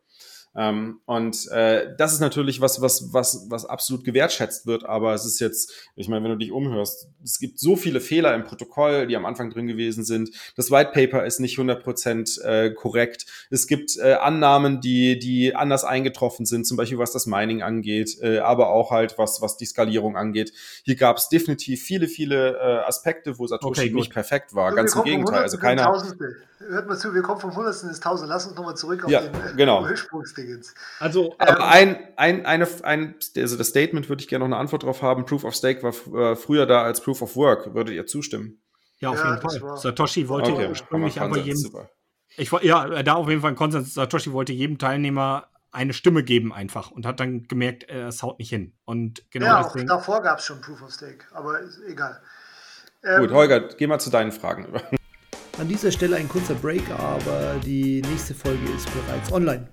Ähm, und äh, das ist natürlich was, was, was, was absolut gewertschätzt wird, aber es ist jetzt, ich meine, wenn du dich umhörst, es gibt so viele Fehler im Protokoll, die am Anfang drin gewesen sind. Das White Paper ist nicht 100% äh, korrekt. Es gibt äh, Annahmen, die, die anders eingetroffen sind, zum Beispiel was das Mining angeht, äh, aber auch halt was, was die Skalierung angeht. Hier gab es definitiv viele, viele äh, Aspekte, wo Satoshi okay, nicht perfekt war. Ganz im Gegenteil. Also keiner. Hört mal zu, wir kommen vom Hundertsten ins Tausend. Lass uns nochmal zurück auf ja, den äh, genau. Ursprungsdingens. Also, ähm, Aber ein, ein, eine, ein, also das Statement würde ich gerne noch eine Antwort drauf haben. Proof of Stake war äh, früher da als Proof of Work. Würdet ihr zustimmen? Ja, auf ja, jeden Fall. Satoshi wollte okay. ursprünglich aber jedem. Super. Ich, ja, da auf jeden Fall ein Konsens. Satoshi wollte jedem Teilnehmer eine Stimme geben einfach und hat dann gemerkt, es haut nicht hin. Und genau ja, deswegen, auch davor gab es schon Proof of Stake, aber ist egal. Ähm, Gut, Holger, geh mal zu deinen Fragen über. An dieser Stelle ein kurzer Break, aber die nächste Folge ist bereits online.